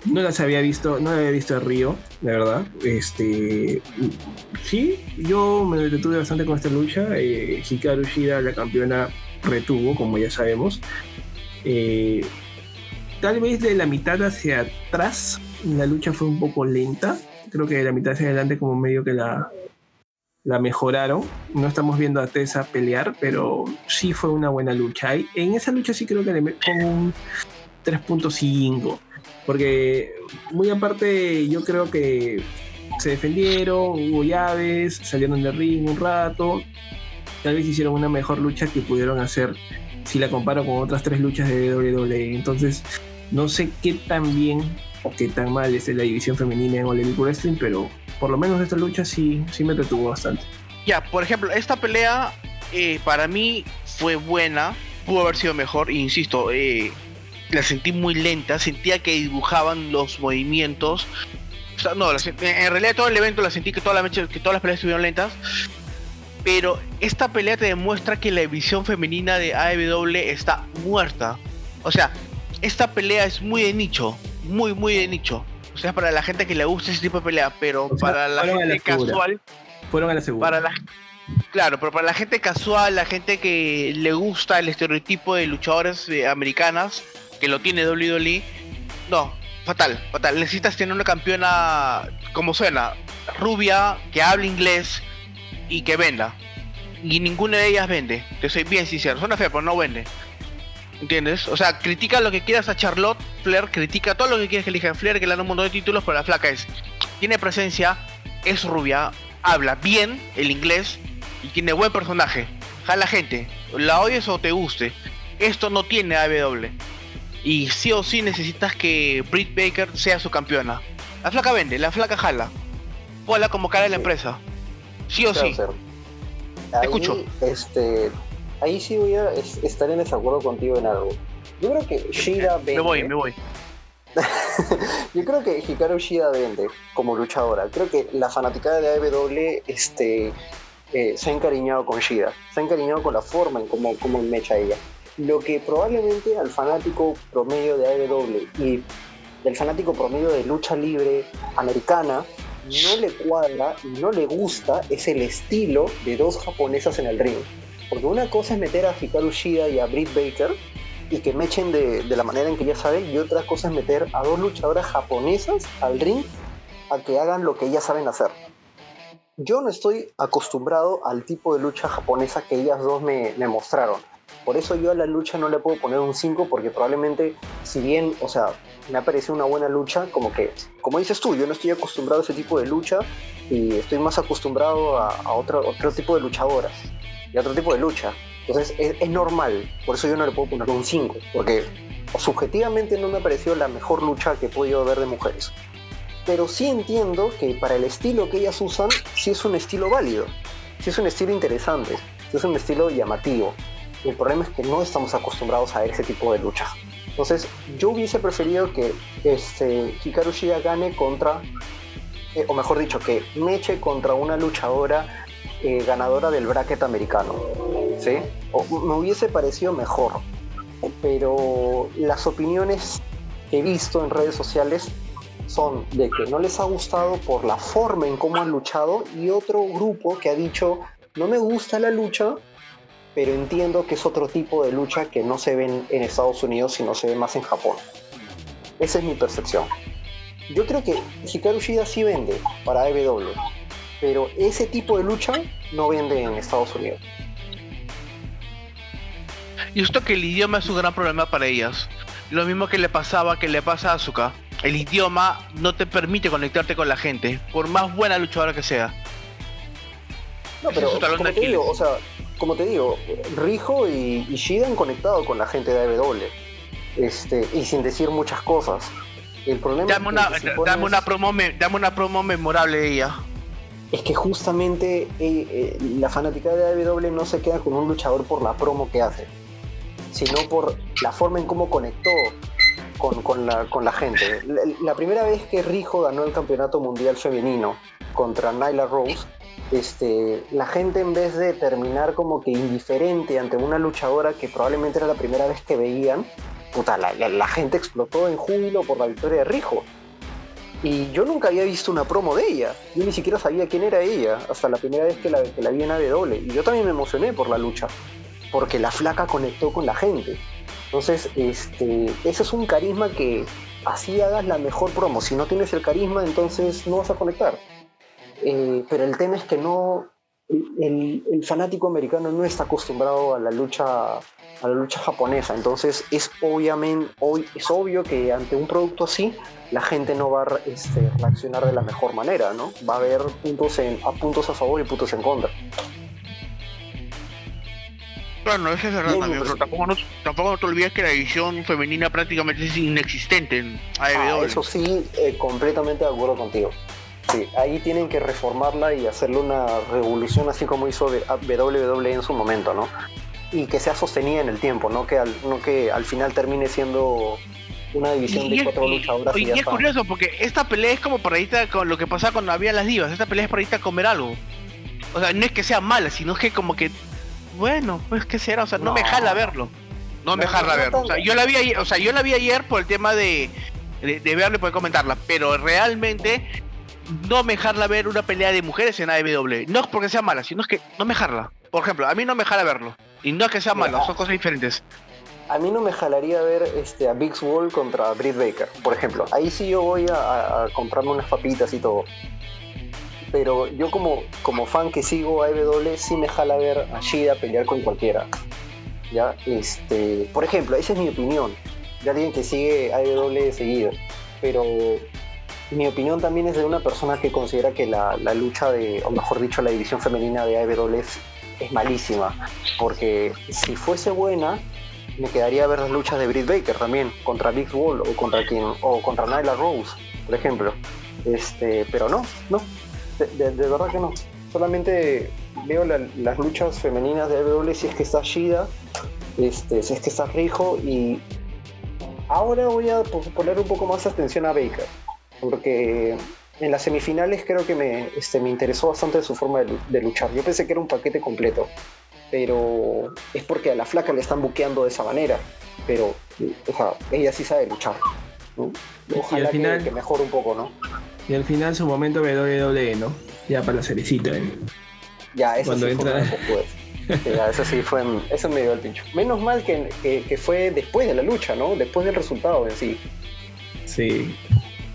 No las había visto, no había visto a Río, la verdad. Este, sí, yo me detuve bastante con esta lucha. Eh, Hikaru Shida, la campeona, retuvo, como ya sabemos. Eh, tal vez de la mitad hacia atrás, la lucha fue un poco lenta. Creo que de la mitad hacia adelante, como medio que la, la mejoraron. No estamos viendo a Tessa pelear, pero sí fue una buena lucha. Y en esa lucha sí creo que le pongo un 3.5 porque muy aparte yo creo que se defendieron, hubo llaves, salieron del ring un rato, tal vez hicieron una mejor lucha que pudieron hacer si la comparo con otras tres luchas de WWE. Entonces, no sé qué tan bien o qué tan mal es la división femenina en All Elite Wrestling, pero por lo menos esta lucha sí, sí me retuvo bastante. Ya, por ejemplo, esta pelea eh, para mí fue buena, pudo haber sido mejor, e insisto, eh, la sentí muy lenta, sentía que dibujaban los movimientos. no, en realidad todo el evento la sentí que, toda la, que todas las peleas estuvieron lentas. Pero esta pelea te demuestra que la visión femenina de AEW está muerta. O sea, esta pelea es muy de nicho, muy, muy de nicho. O sea, para la gente que le gusta ese tipo de pelea, pero O sea, para la gente casual, Fueron a la segunda. para la Claro, pero para la gente casual, la gente que le gusta el estereotipo de luchadores eh, americanas, que lo tiene WWE, no, fatal, fatal. Necesitas tener una campeona, como suena, rubia, que hable inglés y que venda. Y ninguna de ellas vende, te soy bien sincero, suena feo, pero no vende. ¿Entiendes? O sea, critica lo que quieras a Charlotte, Flair, critica todo lo que quieras que elija Flair, que le dan un montón de títulos, pero la flaca es, tiene presencia, es rubia, habla bien el inglés y tiene buen personaje. Jala gente, la odies o te guste. Esto no tiene AEW. Y sí o sí necesitas que Britt Baker sea su campeona. La flaca vende, la flaca jala. Ponla como cara de la empresa. Sí o sí. Ahí, escucho. Este, ahí sí voy a es- estar en desacuerdo contigo en algo. Yo creo que Shida vende. Me voy, me voy. Yo creo que Hikaru Shida vende como luchadora. Creo que la fanaticada de AEW este, eh, se ha encariñado con Shida. Se ha encariñado con la forma en cómo, cómo mecha ella. Lo que probablemente al fanático promedio de AEW y del fanático promedio de lucha libre americana no le cuadra y no le gusta es el estilo de dos japonesas en el ring. Porque una cosa es meter a Hikaru Shida y a Britt Baker y que me echen de, la manera en que ya saben, y otra cosa es meter a dos luchadoras japonesas al ring a que hagan lo que ellas saben hacer. Yo no estoy acostumbrado al tipo de lucha japonesa que ellas dos me mostraron. Por eso yo a la lucha no le puedo poner un 5 porque probablemente, si bien, o sea, me ha parecido una buena lucha, como que, como dices tú, yo no estoy acostumbrado a ese tipo de lucha y estoy más acostumbrado a, a otro, otro tipo de luchadoras y a otro tipo de lucha. Entonces es, es normal, por eso yo no le puedo poner un 5, porque subjetivamente no me ha parecido la mejor lucha que he podido ver de mujeres. Pero sí entiendo que para el estilo que ellas usan, sí es un estilo válido, sí es un estilo interesante, sí es un estilo llamativo. El problema es que no estamos acostumbrados a ese tipo de lucha. Entonces, yo hubiese preferido que este, Hikaru Shida gane contra, eh, o mejor dicho, que meche contra una luchadora eh, ganadora del bracket americano. ¿sí? Me hubiese parecido mejor. Pero las opiniones que he visto en redes sociales son de que no les ha gustado por la forma en cómo han luchado y otro grupo que ha dicho no me gusta la lucha pero entiendo que es otro tipo de lucha que no se ve en, Estados Unidos sino se ve más en Japón esa es mi percepción yo creo que Hikaru Shida sí vende para AEW pero ese tipo de lucha no vende en Estados Unidos Y esto que el idioma es un gran problema para ellas. Lo mismo que le pasaba, que le pasa a Asuka. El idioma no te permite conectarte con la gente, por más buena luchadora que sea. No, pero es como te digo, o sea, como te digo, Rijo y, y Shida han conectado con la gente de AEW. Este, y sin decir muchas cosas. El problema Dame es, una, que se pone dame, una promo, me- dame una promo memorable de ella. es que justamente eh, eh, la fanática de AEW no se queda con un luchador por la promo que hace, sino por la forma en cómo conectó con, con la, con la gente. La, la primera vez que Rijo ganó el campeonato mundial femenino contra Nyla Rose, este, la gente en vez de terminar como que indiferente ante una luchadora que probablemente era la primera vez que veían, puta, la, gente explotó en júbilo por la victoria de Rijo. Y yo nunca había visto una promo de ella. Yo ni siquiera sabía quién era ella hasta la primera vez que la, que la vi en AW. Y yo también me emocioné por la lucha. Porque la flaca conectó con la gente. Entonces, este, ese es un carisma que así hagas la mejor promo. Si no tienes el carisma, entonces no vas a conectar. Eh, pero el tema es que no. El, el fanático americano no está acostumbrado a la lucha a la lucha japonesa. Entonces es obviamente hoy es obvio que ante un producto así la gente no va a este, reaccionar de la mejor manera no va a haber puntos en, a puntos a favor y puntos en contra. Bueno, eso es verdad también, pero tampoco no, tampoco no te olvides que la división femenina prácticamente es inexistente en Ah, AEW. eso sí eh, completamente de acuerdo contigo sí ahí tienen que reformarla y hacerle una revolución así como hizo WWE en su momento no y que sea sostenida en el tiempo no que al, no que al final termine siendo una división Y de cuatro y- luchadoras y, y ya es curioso porque esta pelea es como para irte a- con lo que pasaba cuando había las divas. Esta pelea es para irte a comer algo. O sea, no es que sea mala, sino que como que, bueno, pues qué será, o sea, no, No. me jala verlo. No, me jala no verlo. O sea, yo la vi ayer, o sea, yo la vi ayer por el tema de de, de verla y poder comentarla, pero realmente no me dejarla ver una pelea de mujeres en AEW. No es porque sea mala, sino es que no me dejarla. Por ejemplo, a mí no me jala verlo. Y no es que sea malo, son cosas diferentes. A mí no me jalaría ver este, a Big Wall contra Britt Baker, por ejemplo. Ahí sí yo voy a, comprarme unas papitas y todo. Pero yo como, como fan que sigo a AEW sí me jala ver a Shida pelear con cualquiera. ¿Ya? Este, por ejemplo, esa es mi opinión. De alguien que sigue AEW seguido. Pero mi opinión también es de una persona que considera que la, la lucha de, o mejor dicho, la división femenina de AEW es, malísima. Porque si fuese buena, me quedaría a ver las luchas de Britt Baker también, contra Big Wall o contra quien, o contra Nyla Rose, por ejemplo. Este, pero no, no, de, verdad que no. Solamente veo la- las luchas femeninas de AEW si es que está Shida, este, si es que está Rijo y ahora voy a po- poner un poco más atención a Baker, porque en las semifinales creo que me, este, me interesó bastante su forma de, lu- de luchar. Yo pensé que era un paquete completo, pero es porque a la flaca le están buqueando de esa manera, pero o sea, ella sí sabe luchar. ¿no? Ojalá que- final- que mejore un poco, ¿no? Y al final su momento WWE, ¿no? Ya para la cerecita, ¿eh? Ya, eso Cuando sí entra- fue ya, eso sí fue, eso me dio el pincho. Menos mal que, que, que fue después de la lucha, ¿no? Después del resultado en sí. Sí.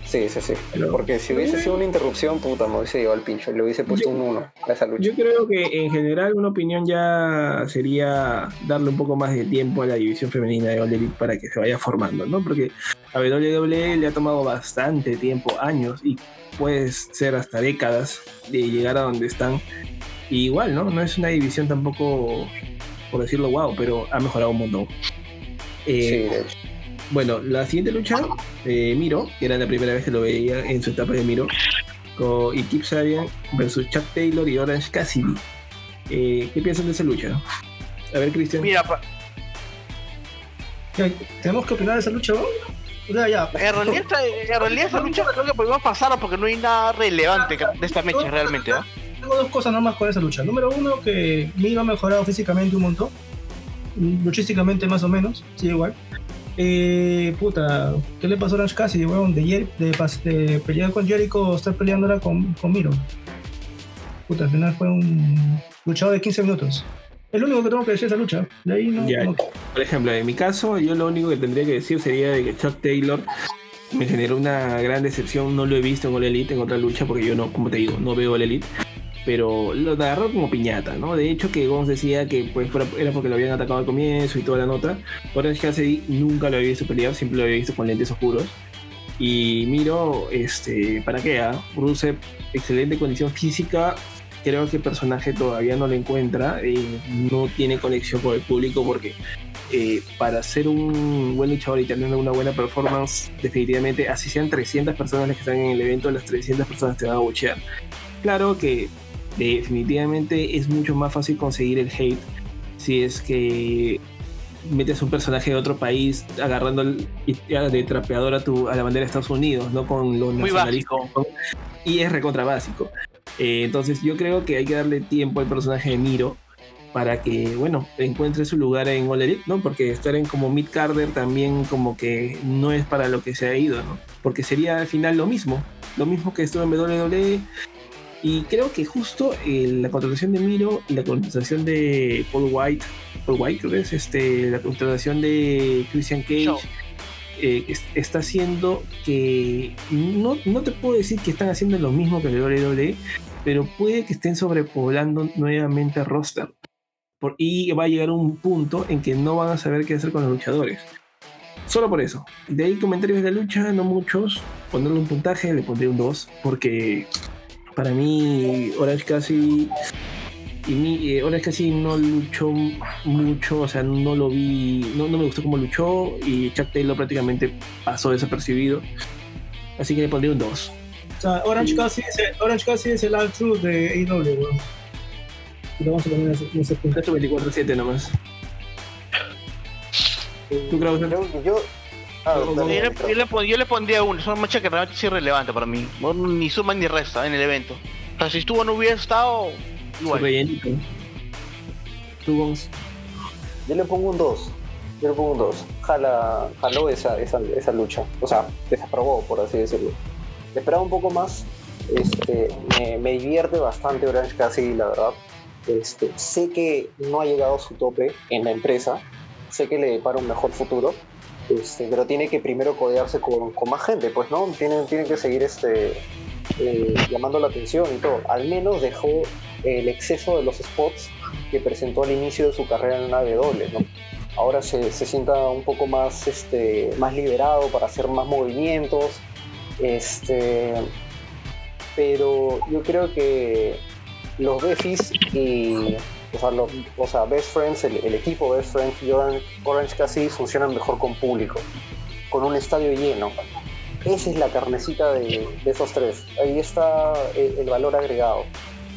Sí, sí, sí. Pero- Porque si hubiese sido una interrupción, puta, me hubiese llevado el pincho. Le hubiese puesto Yo- un 1 a esa lucha. Yo creo que en general una opinión ya sería darle un poco más de tiempo a la división femenina de All Elite para que se vaya formando, ¿no? Porque a WWE le ha tomado bastante tiempo, años y puede ser hasta décadas de llegar a donde están. Y igual, ¿no? No es una división tampoco, por decirlo wow, pero ha mejorado un montón. Eh, Sí, de hecho. Bueno, la siguiente lucha, eh, Miro, que era la primera vez que lo veía en su etapa de Miro, con y Kip Sabian versus Chuck Taylor y Orange Cassidy. Eh, ¿Qué piensan de esa lucha? A ver, Cristian. Mira, ¿Tenemos que opinar de esa lucha, ¿no? O sea, ya. en realidad, esta- en realidad esta lucha creo que podemos pasar porque no hay nada relevante de esta mecha realmente, ¿ah? Tengo dos cosas nomás con esa lucha. Número uno, que Miro ha mejorado físicamente un montón. Luchísticamente más o menos, sí, igual. Eh, puta, ¿qué le pasó a Orange Cassidy, weón? De, Jer- de, pelear con Jericho, estar peleando ahora con, con Miro. Puta, al final fue un luchador de 15 minutos. Es lo único que tengo que decir de esa lucha. De ahí no. Ya. no- Por ejemplo, en mi caso, yo lo único que tendría que decir sería de que Chuck Taylor me generó una gran decepción. No lo he visto en All Elite en otra lucha porque yo no, como te digo, no veo All Elite. Pero lo agarró como piñata, ¿no? De hecho, que Gonz decía que pues era porque lo habían atacado al comienzo y toda la nota. Orange Cassidy nunca lo había visto pelear, siempre lo había visto con lentes oscuros. Y miro, este, ¿para qué? ah? Rusev, excelente condición física. Creo que el personaje todavía no lo encuentra. eh, no tiene conexión con el público porque eh, para ser un buen luchador y tener una buena performance, definitivamente, así sean 300 personas las que están en el evento, las 300 personas te van a buchear. Claro que definitivamente es mucho más fácil conseguir el hate si es que metes un personaje de otro país agarrando el- de trapeador a, tu, a la bandera de Estados Unidos, no con los Muy nacionalistas. básico. Y es recontra básico. Eh, entonces yo creo que hay que darle tiempo al personaje de Miro para que, bueno, encuentre su lugar en All Elite, ¿no? Porque estar en como Mid Carter también como que no es para lo que se ha ido, ¿no? Porque sería al final lo mismo, lo mismo que estuvo en WWE. Y creo que justo eh, la contratación de Miro y la contratación de Paul White, Paul White creo que es, este, la contratación de Christian Cage, eh, es- está haciendo que no, no te puedo decir que están haciendo lo mismo que el WWE, pero puede que estén sobrepoblando nuevamente el roster. Por- y va a llegar un punto en que no van a saber qué hacer con los luchadores. Solo por eso. De ahí comentarios de la lucha, no muchos. Ponerle un puntaje, le pondré un 2, porque para mí Orange Cassidy y mi, eh, Orange Cassidy no luchó mucho, o sea, no lo vi, no, no me gustó cómo luchó y Chuck Taylor prácticamente pasó desapercibido. Así que le pondré un 2. O sea, Orange Cassidy es el, Orange Cassidy es el All Truth de AEW. Y lo vamos a poner en ese, punto. Esto 24-7 nomás. ¿Tú, Krauser? Yo, yo- ah, Yo- le, yo le yo le pondría uno, es una marcha que realmente es irrelevante para mí. No, ni suma ni resta en el evento. O sea, si estuvo no hubiera estado igual. rellenito. Tú, Gonz. Yo le pongo un 2. Yo le pongo un 2. Jala, jaló esa, esa, esa lucha. O sea, desaprobó, por así decirlo. Esperaba un poco más. Este, me, me divierte bastante Orange Cassidy, la verdad. Este, sé que no ha llegado a su tope en la empresa. Sé que le depara un mejor futuro. Este, pero tiene que primero codearse con, más gente, pues, ¿no? Tiene, tiene que seguir este, eh, llamando la atención y todo. Al menos dejó el exceso de los spots que presentó al inicio de su carrera en una W, ¿no? Ahora se, se sienta un poco más, este, más liberado para hacer más movimientos. Este, pero yo creo que los Befis y o sea, los, o sea, Best Friends, el, el equipo Best Friends y Orange, Orange Cassidy funcionan mejor con público, con un estadio lleno. Esa es la carnecita de, de esos tres. Ahí está el, el valor agregado.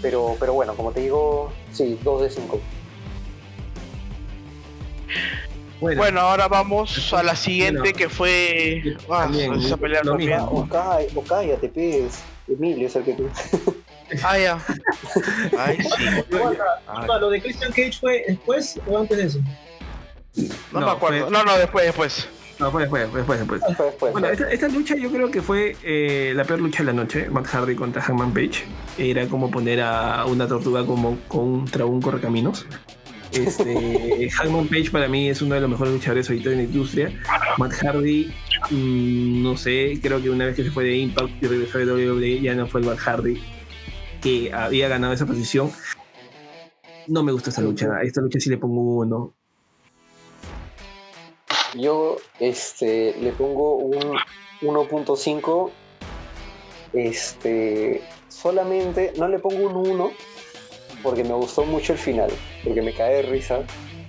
Pero, pero bueno, como te digo, sí, 2 de 5. Bueno, Bueno, ahora vamos a la siguiente Bueno, que fue. Ah, también, esa pelea lo también. mismo. O, cállate, o cállate. Emilio es el que tú. Ah, ya. Ay, sí. Ah, ¿Lo de Christian Cage fue después o antes de eso? No, No, me acuerdo. fue- No, no, después, después. no, fue después, después, después. Después, después. Bueno, esta, esta lucha yo creo que fue eh, la peor lucha de la noche, Matt Hardy contra Hangman Page. Era como poner a una tortuga como contra un correcaminos. Este, Hangman Page para mí es uno de los mejores luchadores ahorita en la industria. Matt Hardy, mm, no sé, creo que una vez que se fue de Impact y regresó de WWE ya no fue el Matt Hardy que había ganado esa posición. No me gusta esta lucha. A esta lucha sí le pongo un uno. Yo este, le pongo un 1.5. Este, solamente, no le pongo un 1 porque me gustó mucho el final, porque me cae de risa,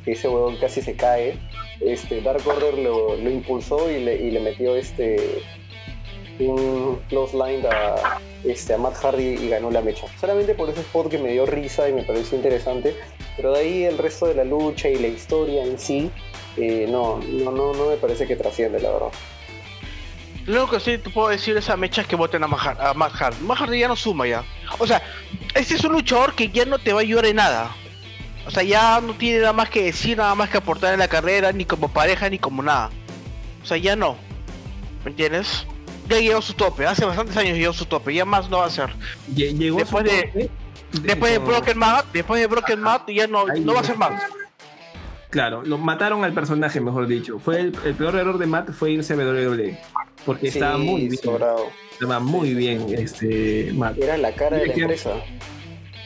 ese huevón casi se cae. Este, Dark Order lo, lo impulsó y le, y le metió este un close line a, este, a Matt Hardy y ganó la mecha. Solamente por ese spot que me dio risa y me pareció interesante, pero de ahí el resto de la lucha y la historia en sí eh, no, no, no, no me parece que trasciende, la verdad. Lo que sí te puedo decir de esa mecha es que voten a, a Matt Hardy. Matt Hardy ya no suma ya. O sea, este es un luchador que ya no te va a ayudar en nada. O sea, ya no tiene nada más que decir, nada más que aportar en la carrera, ni como pareja, ni como nada. O sea, ya no. ¿Me entiendes? Ya llegó a su tope. Hace bastantes años llegó a su tope. Ya más no va a ser. Lle- Llegó su Después de- tope Después de con- Broken Matt, después de Broken Matt, ya no, Ahí no va a ser más. Claro, lo mataron al personaje, mejor dicho. Fue el, el peor error de Matt fue irse a WWE. Porque estaba muy bien. sobrado. Estaba muy bien este Matt. Era la cara de la empresa.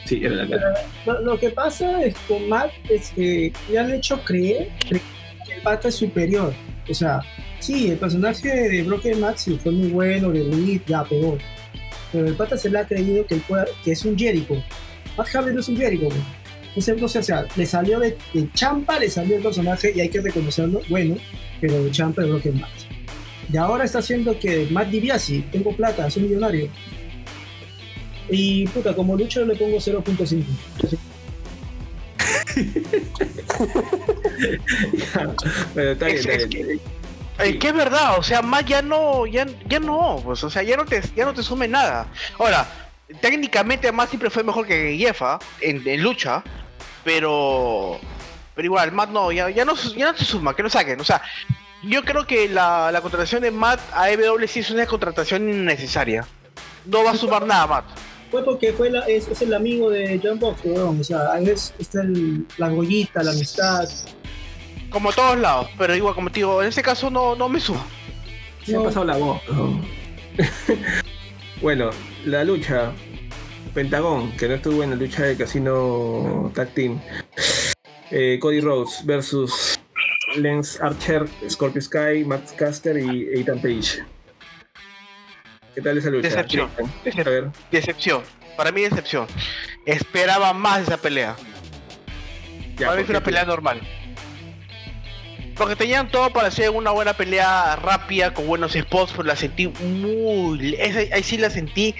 Sí, era la cara. Lo, lo que pasa es con Matt es que le han hecho creer que el pata es superior. O sea, sí, el personaje de Broken sí fue muy bueno, de Elite, ya pegó. Pero el pata se le ha creído que, pueda- que es un Jericho. Matt Hardy no es un Jericho. güey. Entonces, no o sea, le salió de, champa, le salió el personaje y hay que reconocerlo, bueno, pero de champa de Broken Matt. Y ahora está haciendo que Matt DiBiase, tengo plata, soy millonario. Y puta, como lucho le pongo 0.5. Pero está bien, Es- está es bien. Es que es verdad, o sea, más ya no, ya, ya no, pues, o sea, ya no te, ya no te sume nada. Ahora, técnicamente más siempre fue mejor que Jefa en, en lucha, pero, pero igual, Matt no, ya, ya no, ya no te suma, que lo saquen, o sea, yo creo que la, la contratación de Matt a EW sí es una contratación innecesaria. No va a sumar nada, Matt. Fue porque fue la- es, es el amigo de John Box, weón. O sea, ahí es, está el- la gollita, la amistad. Como todos lados, pero igual, como te digo, en este caso no, no me suma. Se ha pasado la voz. ¿no? bueno, la lucha. Pentagón, que no estuvo en la lucha del casino Tag Team. Eh, Cody Rhodes versus Lance Archer, Scorpio Sky, Max Caster y Ethan Page. ¿Qué tal esa lucha? Decepción. A ver. Decepción, para mí decepción. Esperaba más esa pelea. ya, Para mí ¿por fue una pelea normal. Porque tenían todo para hacer una buena pelea rápida, con buenos spots, pero la sentí muy... esa- ahí sí la sentí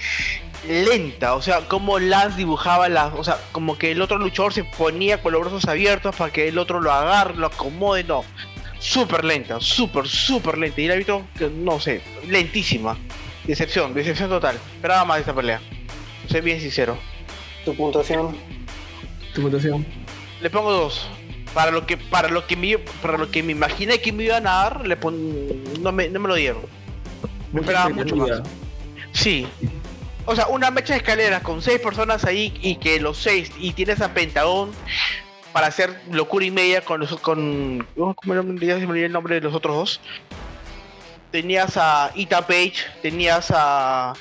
lenta, o sea, como Lance dibujaba las... O sea, como que el otro luchador se ponía con los brazos abiertos para que el otro lo agarre, lo acomode, no. Súper lenta, súper, súper lenta. Y el árbitro, que no sé, lentísima. Decepción, decepción total. Esperaba más de esta pelea. Soy bien sincero. Tu puntuación, ¿Tu puntuación? Le pongo dos. Para lo que, para lo que me, para lo que me imaginé que me iban a dar, le no, me, no me lo dieron. Me esperaba mucho más. Sí. O sea, una mecha de escaleras con seis personas ahí y que los seis y tienes a Pentagón para hacer locura y media con los con ¿cómo ya se me el nombre de los otros dos? Tenías a Ita Page, tenías a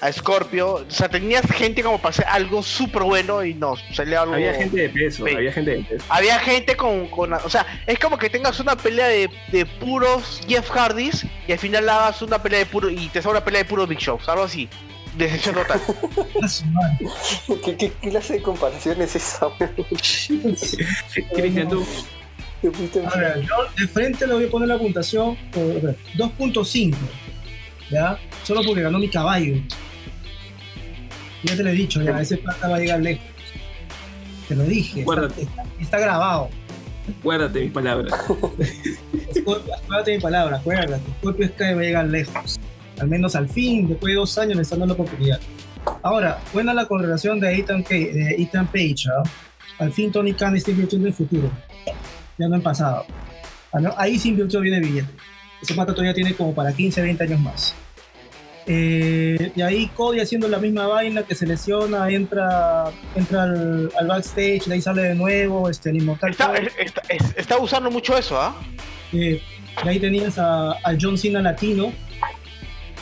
a Scorpio. O sea, tenías gente como para hacer algo súper bueno y no, salía algo. Había gente de peso, había gente de peso. Había gente con, con. O sea, es como que tengas una pelea de, de puros Jeff Hardys y al final hagas una pelea de puro. y te sale una pelea de puros Big Shows, algo así. Decepción total. ¿Qué, qué, clase de comparación es esa? Cristian, tú. A ver, yo de frente le voy a poner la puntuación 2.5, ¿ya? Solo porque ganó mi caballo. Ya te lo he dicho, ya, ese pata va a llegar lejos. Te lo dije, está, grabado. Acuérdate mis palabras. acuérdate mis palabras, acuérdate. Scorpio Sky va a llegar lejos. Al menos al fin, después de dos años, le están dando la oportunidad. Ahora, buena la correlación de Ethan, de Ethan Page. ¿ah? Al fin Tony Khan está invirtiendo en el futuro. Ya no en pasado. Ah, ahí sí invirtió bien el billete. Ese pata todavía tiene como para 15, 20 años más. Eh, y ahí Cody haciendo la misma vaina que se lesiona, entra, entra al, backstage, de ahí sale de nuevo, este, el inmortal. Está, usando mucho eso, ¿ah? Eh, y ahí tenías a, John Cena latino,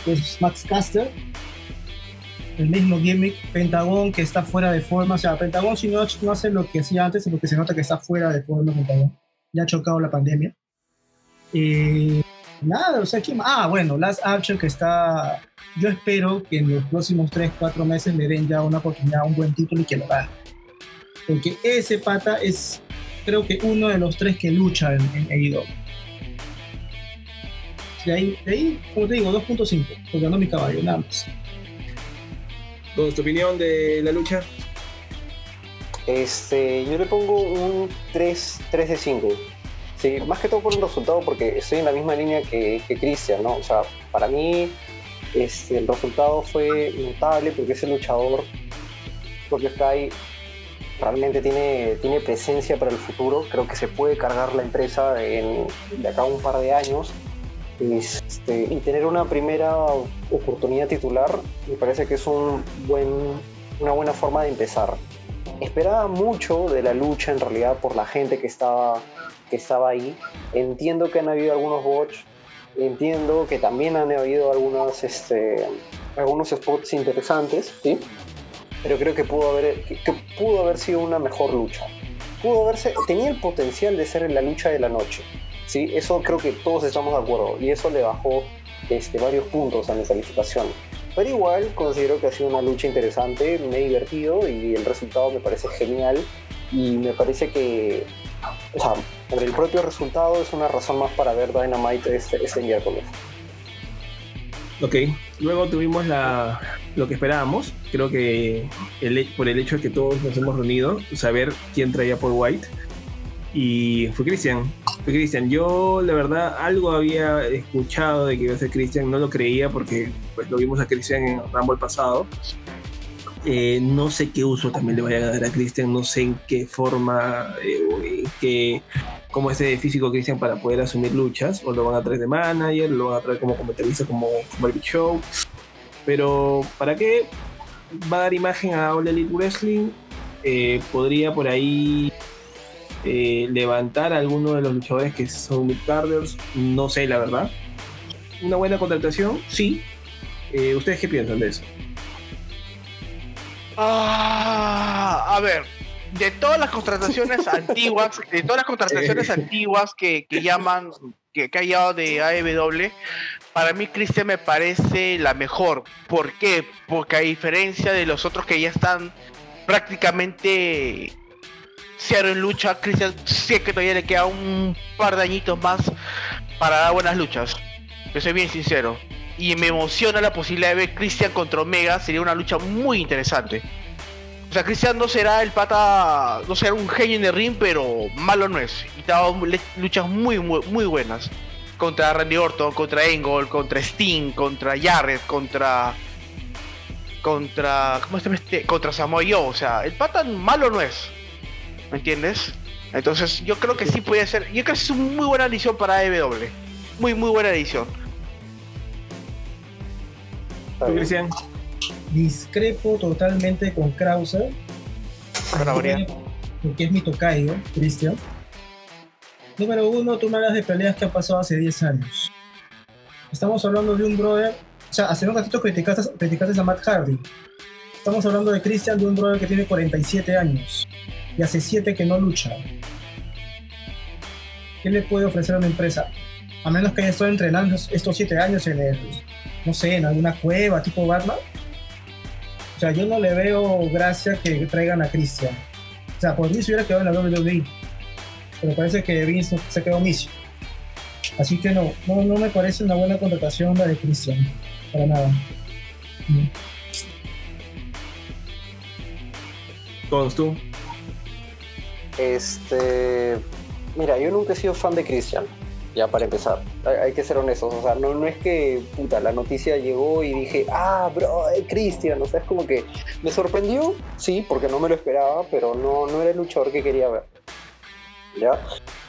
que es Max Caster, el mismo gimmick, Pentagón que está fuera de forma, o sea, Pentagón si no, no hace lo que hacía antes, porque se nota que está fuera de forma Pentagón, ya ha chocado la pandemia. Nada, o sea, ¿quién Ah, bueno, Last Archer que está. Yo espero que en los próximos 3, 4 meses le den ya una oportunidad, un buen título y que lo gane. Porque ese pata es, creo que uno de los tres que lucha en, en AEW. De ahí, de ahí, como te digo, 2.5, porque no mi caballo, nada más. ¿Con tu opinión de la lucha? Este, yo le pongo un 3, 3 de 5 Sí, más que todo por un resultado, porque estoy en la misma línea que, Cristian, ¿no? O sea, para mí este, el resultado fue notable porque ese luchador, porque Sky, realmente tiene, tiene presencia para el futuro. Creo que se puede cargar la empresa de acá a un par de años. Este, y tener una primera oportunidad titular me parece que es una buena forma de empezar. Esperaba mucho de la lucha en realidad por la gente que estaba que estaba ahí. Entiendo que han habido algunos bots, entiendo que también han habido algunos, este, algunos spots interesantes, ¿sí? pero creo que pudo, haber, que, pudo haber sido una mejor lucha. Pudo haberse, tenía el potencial de ser en la lucha de la noche. ¿sí? Eso creo que todos estamos de acuerdo y eso le bajó este, varios puntos a mi calificación. Pero igual considero que ha sido una lucha interesante, me he divertido y el resultado me parece genial y me parece que o sea, el propio resultado es una razón más para ver Dynamite este, este miércoles. Ok, luego tuvimos la, lo que esperábamos. Creo que por el hecho de que todos nos hemos reunido, saber quién traía por White. Y fue Christian. Fue Christian. Yo, la verdad, algo había escuchado de que iba a ser Christian. No lo creía porque pues, lo vimos a Christian en Rumble pasado. Eh, no sé qué uso también le vaya a dar a Christian, no sé en qué forma, eh, qué, cómo es de físico Christian para poder asumir luchas, o lo van a traer de manager, lo van a traer como comentarista, como, como Show. Pero, ¿para qué? Va a dar imagen a All Elite Wrestling. Eh, podría por ahí levantar a alguno de los luchadores que son midcarders, no sé la verdad. Una buena contratación, sí. ¿Ustedes qué piensan de eso? Ah, a ver, de todas las contrataciones antiguas, de todas las contrataciones antiguas que, llaman, que, que ha llegado de AEW, para mí Cristian me parece la mejor. ¿Por qué? Porque a diferencia de los otros que ya están prácticamente cero en lucha, Cristian sé que todavía le queda un par de añitos más para dar buenas luchas. Yo soy bien sincero y me emociona la posibilidad de ver Christian contra Omega, sería una lucha muy interesante. O sea, Christian no será el pata, no será un genio en el ring, pero malo no es. Y ha luchas muy, muy, buenas. Contra Randy Orton, contra Engel, contra Sting, contra Jarrett, contra. Contra. ¿Cómo se llama este? Contra Samoa Joe. O sea, el pata malo no es. ¿Me entiendes? Entonces, yo creo que sí puede ser. Yo creo que es una muy buena edición para AEW. Muy, muy buena edición. ¿Tú, Cristian? Discrepo totalmente con Krauser. Porque es mi tocayo, Cristian. Número uno, tú me hablas de peleas que han pasado hace 10 años. Estamos hablando de un brother. O sea, hace un ratito criticaste, criticaste a Matt Hardy. Estamos hablando de Christian, de un brother que tiene 47 años y hace 7 que no lucha. ¿Qué le puede ofrecer a una empresa? A menos que haya estado entrenando estos 7 años en el, no sé, en alguna cueva tipo Batman. O sea, yo no le veo gracia que traigan a Christian. O sea, por mí se hubiera quedado en la WWE. Pero parece que Vince se quedó misio. Así que no, no, no me parece una buena contratación la de Christian. Para nada. Este. Mira, yo nunca he sido fan de Christian. Ya para empezar, hay, que ser honestos. O sea, no, no es que puta, la noticia llegó y dije, ah, bro, Christian. O sea, es como que me sorprendió, sí, porque no me lo esperaba, pero no, no era el luchador que quería ver. ¿Ya?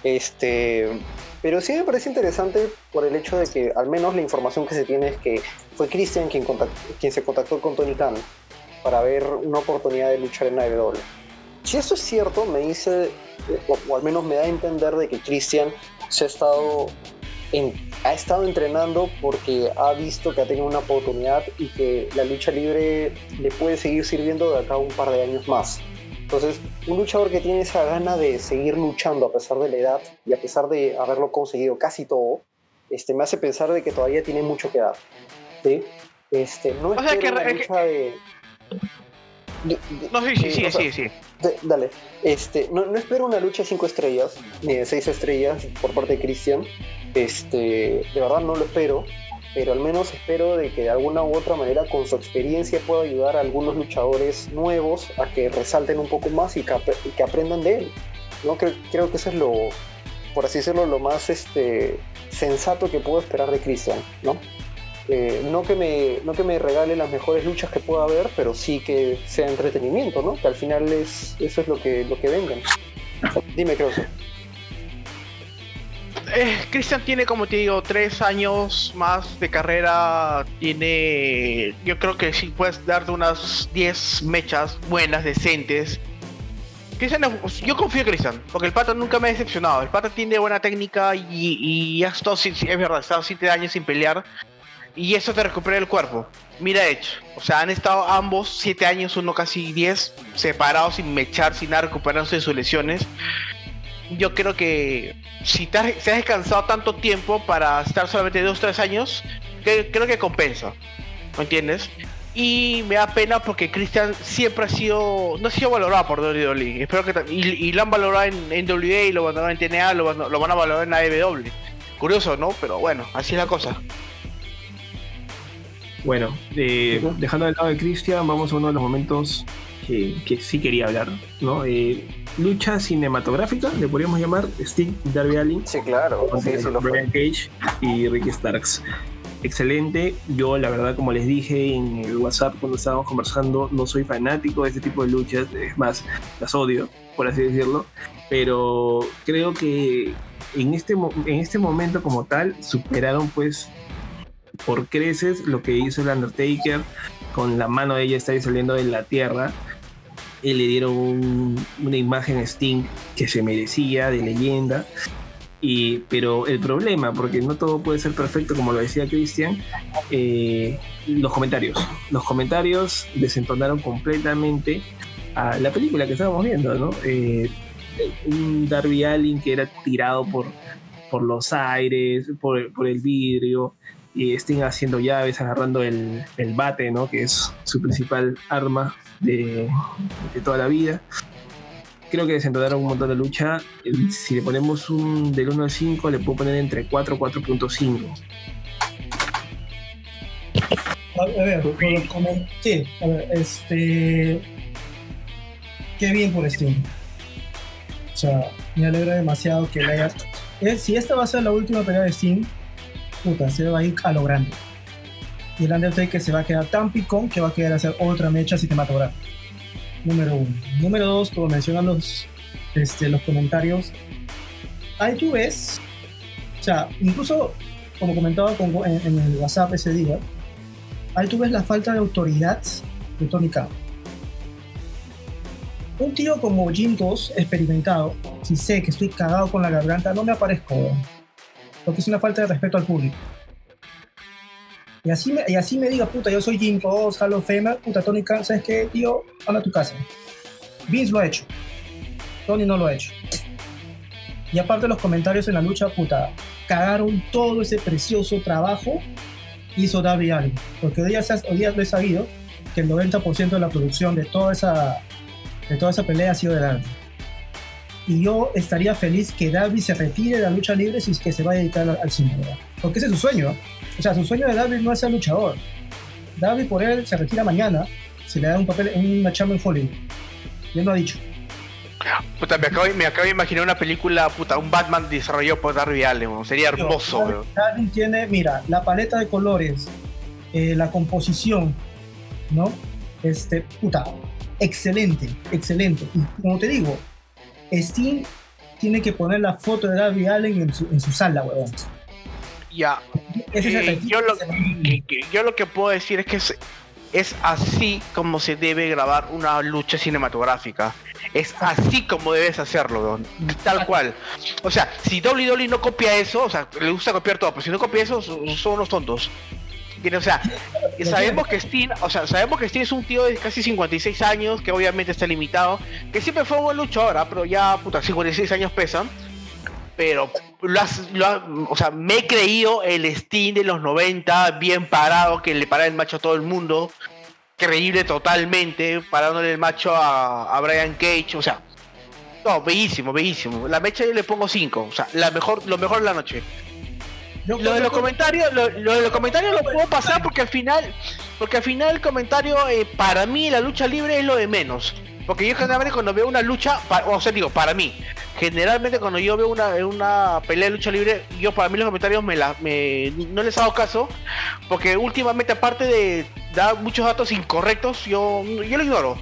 Este. Pero sí me parece interesante por el hecho de que al menos la información que se tiene es que fue Christian quien, quien se contactó con Tony Khan para ver una oportunidad de luchar en AEW. Si eso es cierto, me dice, o, al menos me da a entender de que Christian se ha estado, ha estado entrenando porque ha visto que ha tenido una oportunidad y que la lucha libre le puede seguir sirviendo de acá un par de años más. Entonces, un luchador que tiene esa gana de seguir luchando a pesar de la edad y a pesar de haberlo conseguido casi todo, este, me hace pensar de que todavía tiene mucho que dar. ¿sí? Este, no es que, una lucha de no, sí, sí, sí, sí, sí. Dale. Este, no, espero una lucha de 5 estrellas, ni de 6 estrellas por parte de Christian. Este, de verdad no lo espero, pero al menos espero de que de alguna u otra manera con su experiencia pueda ayudar a algunos luchadores nuevos a que resalten un poco más y que, aprendan de él. ¿no? Creo, creo, que eso es lo, por así decirlo, lo más este, sensato que puedo esperar de Christian, ¿no? No, que me, no que me regale las mejores luchas que pueda haber, pero sí que sea entretenimiento, ¿no? Que al final es, eso es lo que, lo que vengan. Dime, creo eh, Cristian tiene, como te digo, tres años más de carrera. Tiene. Yo creo que sí puedes darte unas 10 mechas buenas, decentes. Cristian, yo confío en Cristian, porque el pata nunca me ha decepcionado. El pata tiene buena técnica y, y ha estado, es verdad, ha estado 7 años sin pelear y eso te recupera el cuerpo. Mira, hecho. O sea, han estado ambos siete años, uno casi 10, separados sin mechar, sin nada, recuperándose de sus lesiones. Yo creo que si te has, descansado tanto tiempo para estar solamente dos, tres años, creo que compensa. ¿Me entiendes? Y me da pena porque Christian siempre ha sido, no ha sido valorado por WWE. Espero que y, lo han valorado en, en WWE y lo valoraron en TNA, lo, lo van a valorar en AEW. Curioso, ¿no? Pero bueno, así es la cosa. Bueno, eh, dejando de lado de Christian, vamos a uno de los momentos que, sí quería hablar, ¿no? Eh, lucha cinematográfica, le podríamos llamar Steve Darby Allin. Sí, claro. Sí, Brian Cage y Ricky Starks. Excelente. Yo, la verdad, como les dije en el WhatsApp cuando estábamos conversando, no soy fanático de este tipo de luchas. Es más, las odio, por así decirlo. Pero creo que en este, en este momento como tal superaron pues por creces lo que hizo el Undertaker con la mano de ella está saliendo de la tierra y le dieron una imagen Sting que se merecía de leyenda y, pero el problema, porque no todo puede ser perfecto, como lo decía Christian, eh, los comentarios. Los comentarios desentonaron completamente a la película que estábamos viendo, ¿no? Eh, un Darby Allin que era tirado por, por los aires, por, por el vidrio, y estén haciendo llaves, agarrando el, el bate, ¿no? que es su principal arma de, de toda la vida. Creo que desentonaron un montón de lucha. Si le ponemos un del 1 al 5, le puedo poner entre 4 y 4.5. A ver, sí, a ver, este. Qué bien por Steam. O sea, me alegra demasiado que le haya. Eh, si esta va a ser la última pelea de Steam, puta, se va a ir a lo grande. Y el Undertaker se va a quedar tan picón que va a querer hacer otra mecha cinematográfica. Número uno. Número dos, como mencionan los, este, los comentarios, ahí tú ves, o sea, incluso como comentaba en, el WhatsApp ese día, ahí tú ves la falta de autoridad de Tony Khan. Un tío como Jim Goss, experimentado, si sé que estoy cagado con la garganta, no me aparezco, porque es una falta de respeto al público. Y así me, y así me diga, puta, yo soy Jim Goss, Hall of Famer, puta, Tony Khan, ¿sabes qué, tío? Anda a tu casa. Vince lo ha hecho. Tony no lo ha hecho. Y aparte los comentarios en la lucha, puta, cagaron todo ese precioso trabajo que hizo Darby Allin. Porque hoy día, hoy día lo he sabido que el 90% de la producción de toda esa, de toda esa pelea ha sido de Darby. Y yo estaría feliz que Darby se retire de la lucha libre si es que se va a dedicar al, al cine, ¿verdad? Porque ese es su sueño. O sea, su sueño de Darby no es ser luchador. Darby por él se retira mañana, se le da un papel, una chamba en Hollywood. Y él lo ha dicho. Puta, me acabo, me acabo de imaginar una película, puta, un Batman desarrollado por Darby Allin, sería hermoso, Darby, Darby tiene, mira, la paleta de colores, eh, la composición, ¿no? Este, puta, excelente, excelente. Y como te digo, Steam tiene que poner la foto de Darby Allen en su, en su sala, weón. Ya. Eh, yo, lo, que, que, yo lo que puedo decir es que es, es así como se debe grabar una lucha cinematográfica. Es así como debes hacerlo, weón. tal cual. O sea, si WWE no copia eso, o sea, le gusta copiar todo, pero si no copia eso, son, son unos tontos. O sea, sabemos que Steen, o sea, sabemos que Steen es un tío de casi 56 años, que obviamente está limitado, que siempre fue un buen luchador, ¿ah? pero ya, puta, 56 años pesan. Pero lo has, lo has, o sea, me he creído el Steen de los 90, bien parado, que le para el macho a todo el mundo, creíble totalmente, parándole el macho a, a Brian Cage, o sea, no, bellísimo, bellísimo. La mecha yo le pongo 5, o sea, la mejor, lo mejor de la noche. Lo de los comentarios, lo, lo, de los comentarios lo puedo pasar porque al final, porque al final el comentario eh, para mí la lucha libre es lo de menos. Porque yo generalmente cuando veo una lucha, o sea digo, para mí, generalmente cuando yo veo una, una pelea de lucha libre, yo para mí los comentarios me, la, me no les hago caso, porque últimamente aparte de dar muchos datos incorrectos, yo, yo lo ignoro.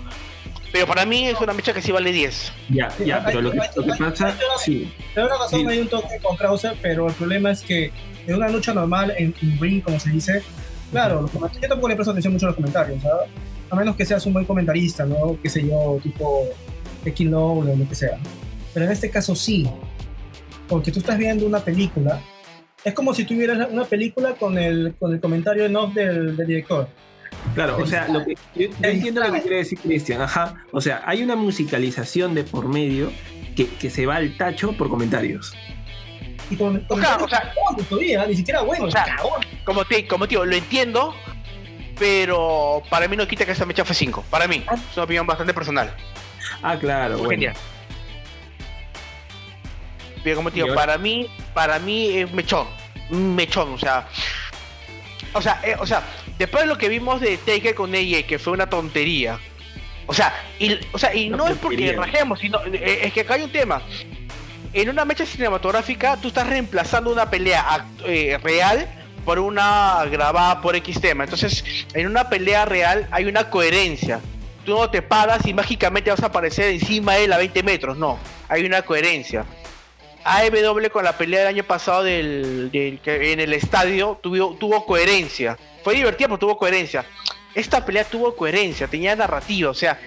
Pero para mí es una mecha que sí vale 10. Ya, ya, pero lo que, lo que pasa, sí. Te doy razón, sí. hay un toque con Krauser, pero el problema es que en una lucha normal, en, en ring, como se dice, claro, los comentarios, yo tampoco le presto atención mucho a los comentarios, ¿sabes? A menos que seas un buen comentarista, ¿no? Qué sé yo, tipo X o lo que sea. Pero en este caso sí, porque tú estás viendo una película, es como si tuvieras una película con el, con el comentario en off del, del director. Claro, o sea, lo que, yo, yo entiendo lo que quiere decir Cristian, ajá. O sea, hay una musicalización de por medio que, que se va al tacho por comentarios. Y con, con o sea, o sea, todavía, ni siquiera bueno, o sea, como, te, como tío, lo entiendo, pero para mí no quita que esa mecha fue 5. Para mí, es una opinión bastante personal. Ah, claro, bueno. genial. Pero como tío, para mí, para mí es mechón, mechón, o sea, o sea, eh, o sea, después de lo que vimos de Taker con AJ, que fue una tontería. O sea, y, o sea, y no es porque rajemos, sino eh, es que acá hay un tema. En una mecha cinematográfica, tú estás reemplazando una pelea eh, real por una grabada por X tema. Entonces, en una pelea real hay una coherencia. Tú no te paras y mágicamente vas a aparecer encima de él a 20 metros. No, hay una coherencia. AEW con la pelea del año pasado en el estadio tuvo, coherencia. Fue divertida, pero tuvo coherencia. Esta pelea tuvo coherencia, tenía narrativa, o sea,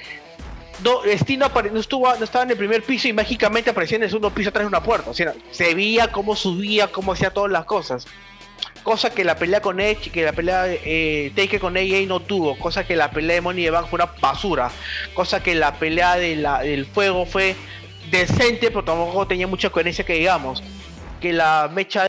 no, no, estaba en el primer piso y mágicamente aparecía en el segundo piso atrás de una puerta. O sea, se veía cómo subía, cómo hacía todas las cosas. Cosa que la pelea con Edge, que la pelea eh, Taker con AJ no tuvo. Cosa que la pelea de Money the Bank fue una basura. Cosa que la pelea de del fuego fue decente, pero tampoco tenía mucha coherencia que digamos. Que la mecha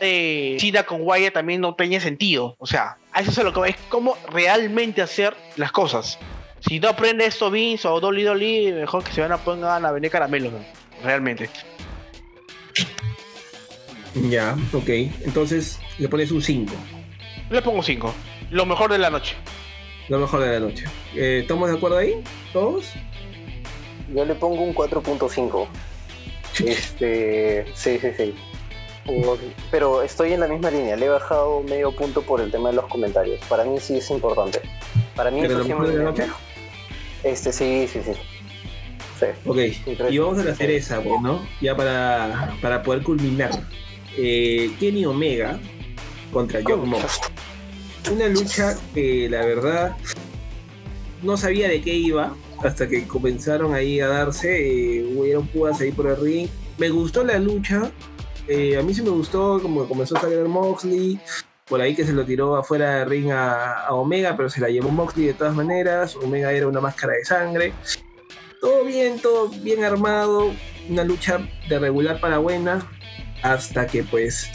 de Cena con Wyatt también no tenía sentido. O sea, a eso es lo que es como realmente hacer las cosas. Si no aprende esto Vince o Dolly Dolly, mejor que se van a pongan a vender caramelos, ¿no? realmente. Ya, ok. Entonces le pones un 5. Le pongo 5. Lo mejor de la noche. Lo mejor de la noche. Eh, ¿Estamos de acuerdo ahí? ¿Todos? Yo le pongo un 4.5. Este, sí, sí, sí. Por- Pero estoy en la misma línea. Le he bajado medio punto por el tema de los comentarios. Para mí sí es importante. Para mí ¿Pero eso sí de noche? Este, sí, sí, sí. Sí. Ok, y vamos a la cereza, pues, ¿no? Ya para, para poder culminar. Eh, Kenny Omega contra John Mox. Una lucha que la verdad no sabía de qué iba hasta que comenzaron ahí a darse. Eh, hubieron púas ahí por el ring. Me gustó la lucha. eh, a mí sí me gustó como comenzó a salir Moxley. Por ahí que se lo tiró afuera del ring a, a Omega, pero se la llevó Moxley de todas maneras. Omega era una máscara de sangre. Todo bien, todo bien armado. Una lucha de regular para buena. Hasta que pues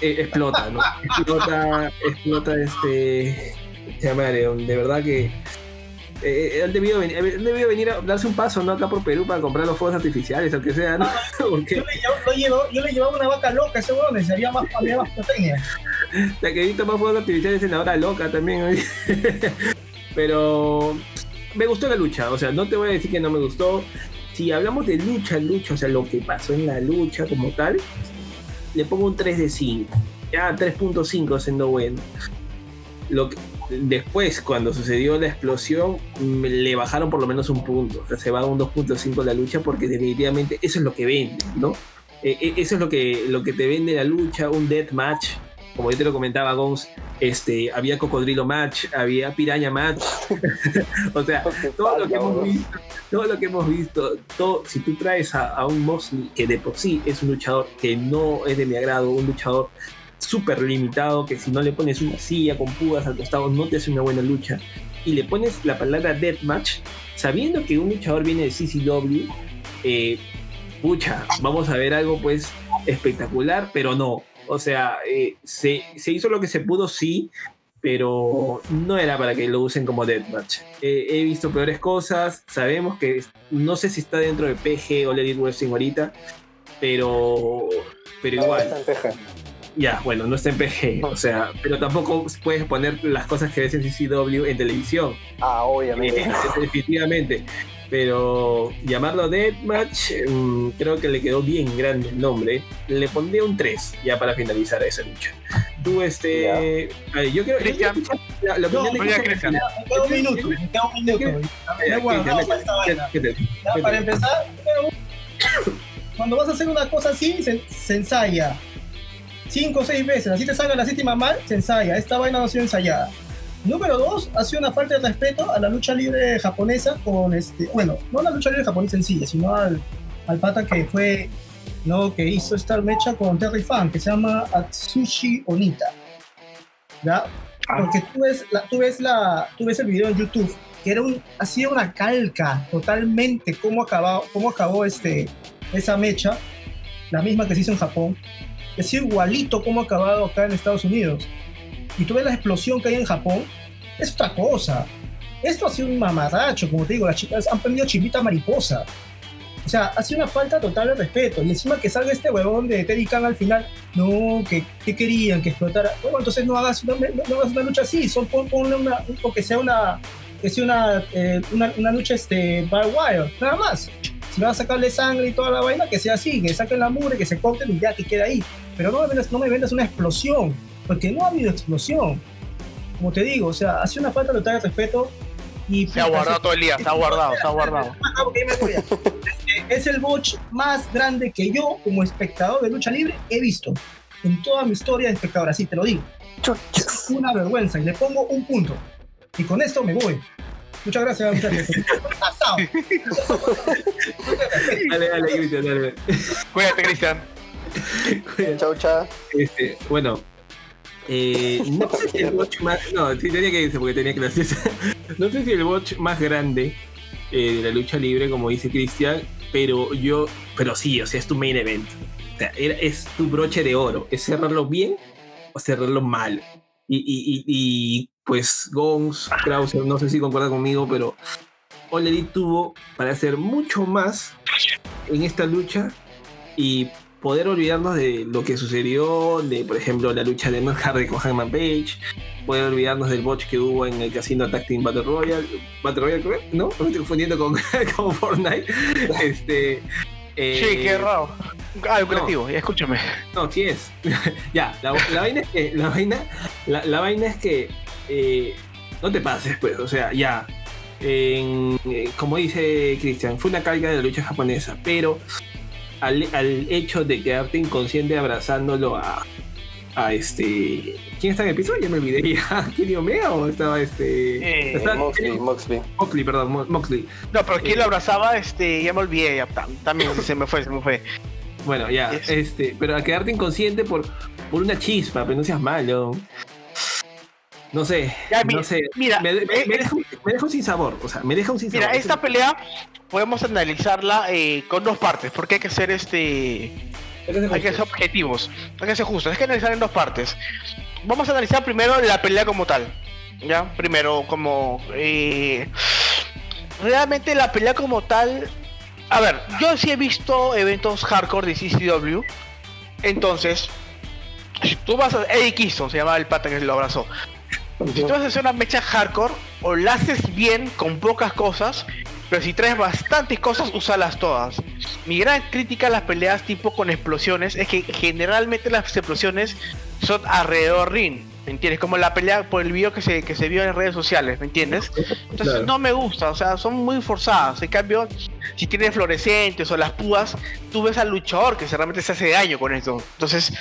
eh, explota, ¿no? Explota, explota este. este de verdad que. Eh, él, debió venir, él debió venir a darse un paso, ¿no? Acá por Perú para comprar los fuegos artificiales, aunque sea, ¿no? Porque Yo le, llevo- lo llevo- yo le llevaba una vaca loca ese le había más, había más proteína. la que he visto más fuegos artificiales en la hora loca también. Pero me gustó la lucha, o sea, no te voy a decir que no me gustó. Si hablamos de lucha, lucha, o sea, lo que pasó en la lucha como tal, le pongo un 3 de 5. Ya 3.5 siendo bueno. Lo que- después, cuando sucedió la explosión, me- le bajaron por lo menos un punto. O sea, se va a un 2.5 la lucha porque definitivamente eso es lo que vende, ¿no? Eh, eh, eso es lo que, lo que te vende la lucha, un death match. Como yo te lo comentaba, Gons, este, había cocodrilo match, había piraña match. o sea, todo lo que hemos visto, todo lo que hemos visto, todo, si tú traes a, a un Moxley que de por sí es un luchador que no es de mi agrado, un luchador súper limitado, que si no le pones una silla con púas al costado no te hace una buena lucha, y le pones la palabra deathmatch, sabiendo que un luchador viene de CCW, eh, pucha, vamos a ver algo pues espectacular, pero no. O sea, eh, se, se hizo lo que se pudo, sí, pero no era para que lo usen como deathmatch. Eh, he visto peores cosas, sabemos que no sé si está dentro de PG o Lady Wrestling ahorita, pero, pero igual. Ya, bueno, no está en PG, o sea, pero tampoco puedes poner las cosas que ves en CCW en televisión. Ah, obviamente. Eh, definitivamente. Pero llamarlo Deathmatch, mm, creo que le quedó bien grande el nombre. Le pondría un 3 ya para finalizar esa lucha. Tú, este. a ver, yo quiero. Cristian. la, la No, opinión de Cristian. Un minuto, me queda un minuto. Para esta vaina. ¿Qué te- Ya, para empezar, cuando vas a hacer una cosa así, se, se ensaya. Cinco o seis veces, así te salga la séptima mal, se ensaya. Esta vaina no ha sido ensayada. Número dos, ha sido una falta de respeto a la lucha libre japonesa con este, bueno, no la lucha libre japonesa en sí, sino al, al pata que fue, no, que hizo esta mecha con Terry Fan, que se llama Atsushi Onita. ¿Ya? Porque tú ves, la, tú, ves la, tú ves el video en YouTube, que era un, ha sido una calca totalmente cómo acabó, cómo acabó este, esa mecha, la misma que se hizo en Japón. Sido igualito cómo ha acabado acá en Estados Unidos. Y tú ves la explosión que hay en Japón, es otra cosa. Esto ha sido un mamarracho, como te digo, las chicas han prendido chivita mariposa. O sea, ha sido una falta total de respeto. Y encima que salga este huevón de Teddy Khan al final, no, que, que querían que explotara. Bueno, entonces no hagas una, no, hagas una lucha así, son pon, ponle una, o que sea una, que sea una, eh, una, una lucha este, bar wire, nada más. Si van a sacarle sangre y toda la vaina, que sea así, que saquen la mugre, que se corten y ya, que quede ahí. Pero no me vendas, no me vendas una explosión, porque no ha habido explosión. Como te digo, o sea, ha sido una falta total de respeto. Y, Se ha guardado todo el día, se ha guardado, se ha guardado. Ah, ok, me voy a- Este, Es el botch más grande que yo, como espectador de lucha libre, he visto en toda mi historia de espectador. Así te lo digo. Es una vergüenza y le pongo un punto. Y con esto me voy. Muchas gracias, muchachos. Pasado. Dale, dale, Cristian, dale. Cuídate, Cristian. Chau, chau. Este, bueno, eh, no sé si el botch más. No, sí tenía que irse porque tenía clases. no sé si el botch más grande eh, de la lucha libre, como dice Cristian, pero yo. Pero sí, o sea, es tu main event. O sea, era- es tu broche de oro. Es cerrarlo bien o cerrarlo mal. Y, y, y, y, pues Gons, Krauser, no sé si concuerda conmigo, pero All Elite tuvo para hacer mucho más en esta lucha y poder olvidarnos de lo que sucedió, de por ejemplo la lucha de Matt Hardy con Hangman Page, poder olvidarnos del botch que hubo en el casino Tag Team Battle Royale, Battle Royale, creo, ¿no? Me estoy confundiendo con, con Fortnite. Este, eh, Sí, qué raro. Ah, el colectivo, ya escúchame. no, sí es. ya, la, la vaina es que, la vaina, la, la vaina es que eh, no te pases, pues, o sea, ya. en, eh, como dice Cristian, fue una carga de la lucha japonesa, pero al, al hecho de quedarte inconsciente abrazándolo a, a este. ¿Quién está en el piso? Ya me olvidé. ¿Kenny Omega o estaba este.? Eh, estaba- Moxley, Moxley. Moxley, perdón, Mo- Moxley. No, pero ¿quién Eh. lo abrazaba? Este, ya me olvidé, ya, tam- también se me fue, se me fue. Bueno, ya, Es- este, pero a quedarte inconsciente por, por una chispa, pero no seas malo. No sé, Ya, mi- no sé. mira, me, me- eh, me deja, un- me deja un sin sabor, o sea, me deja un sin Mira, sabor. esta pelea podemos analizarla eh, con dos partes, porque hay que ser este. Hay que ser objetivos, hay que ser justos, hay que analizar en dos partes. Vamos a analizar primero la pelea como tal. ¿Ya? Primero, como. eh, realmente la pelea como tal. A ver, yo sí he visto eventos hardcore de CCW. Entonces, si tú vas a. Eddie Kingston se llama el pata que lo abrazó. Si tú hacer una mecha hardcore, o la haces bien con pocas cosas, pero si traes bastantes cosas, úsalas todas. Mi gran crítica a las peleas tipo con explosiones es que generalmente las explosiones son alrededor ring. ¿Me entiendes? Como la pelea por el video que se, que se vio en redes sociales, ¿me entiendes? Entonces Claro. no me gusta, o sea, son muy forzadas. En cambio, si tienes fluorescentes o las púas, tú ves al luchador que realmente se hace daño con esto. Entonces,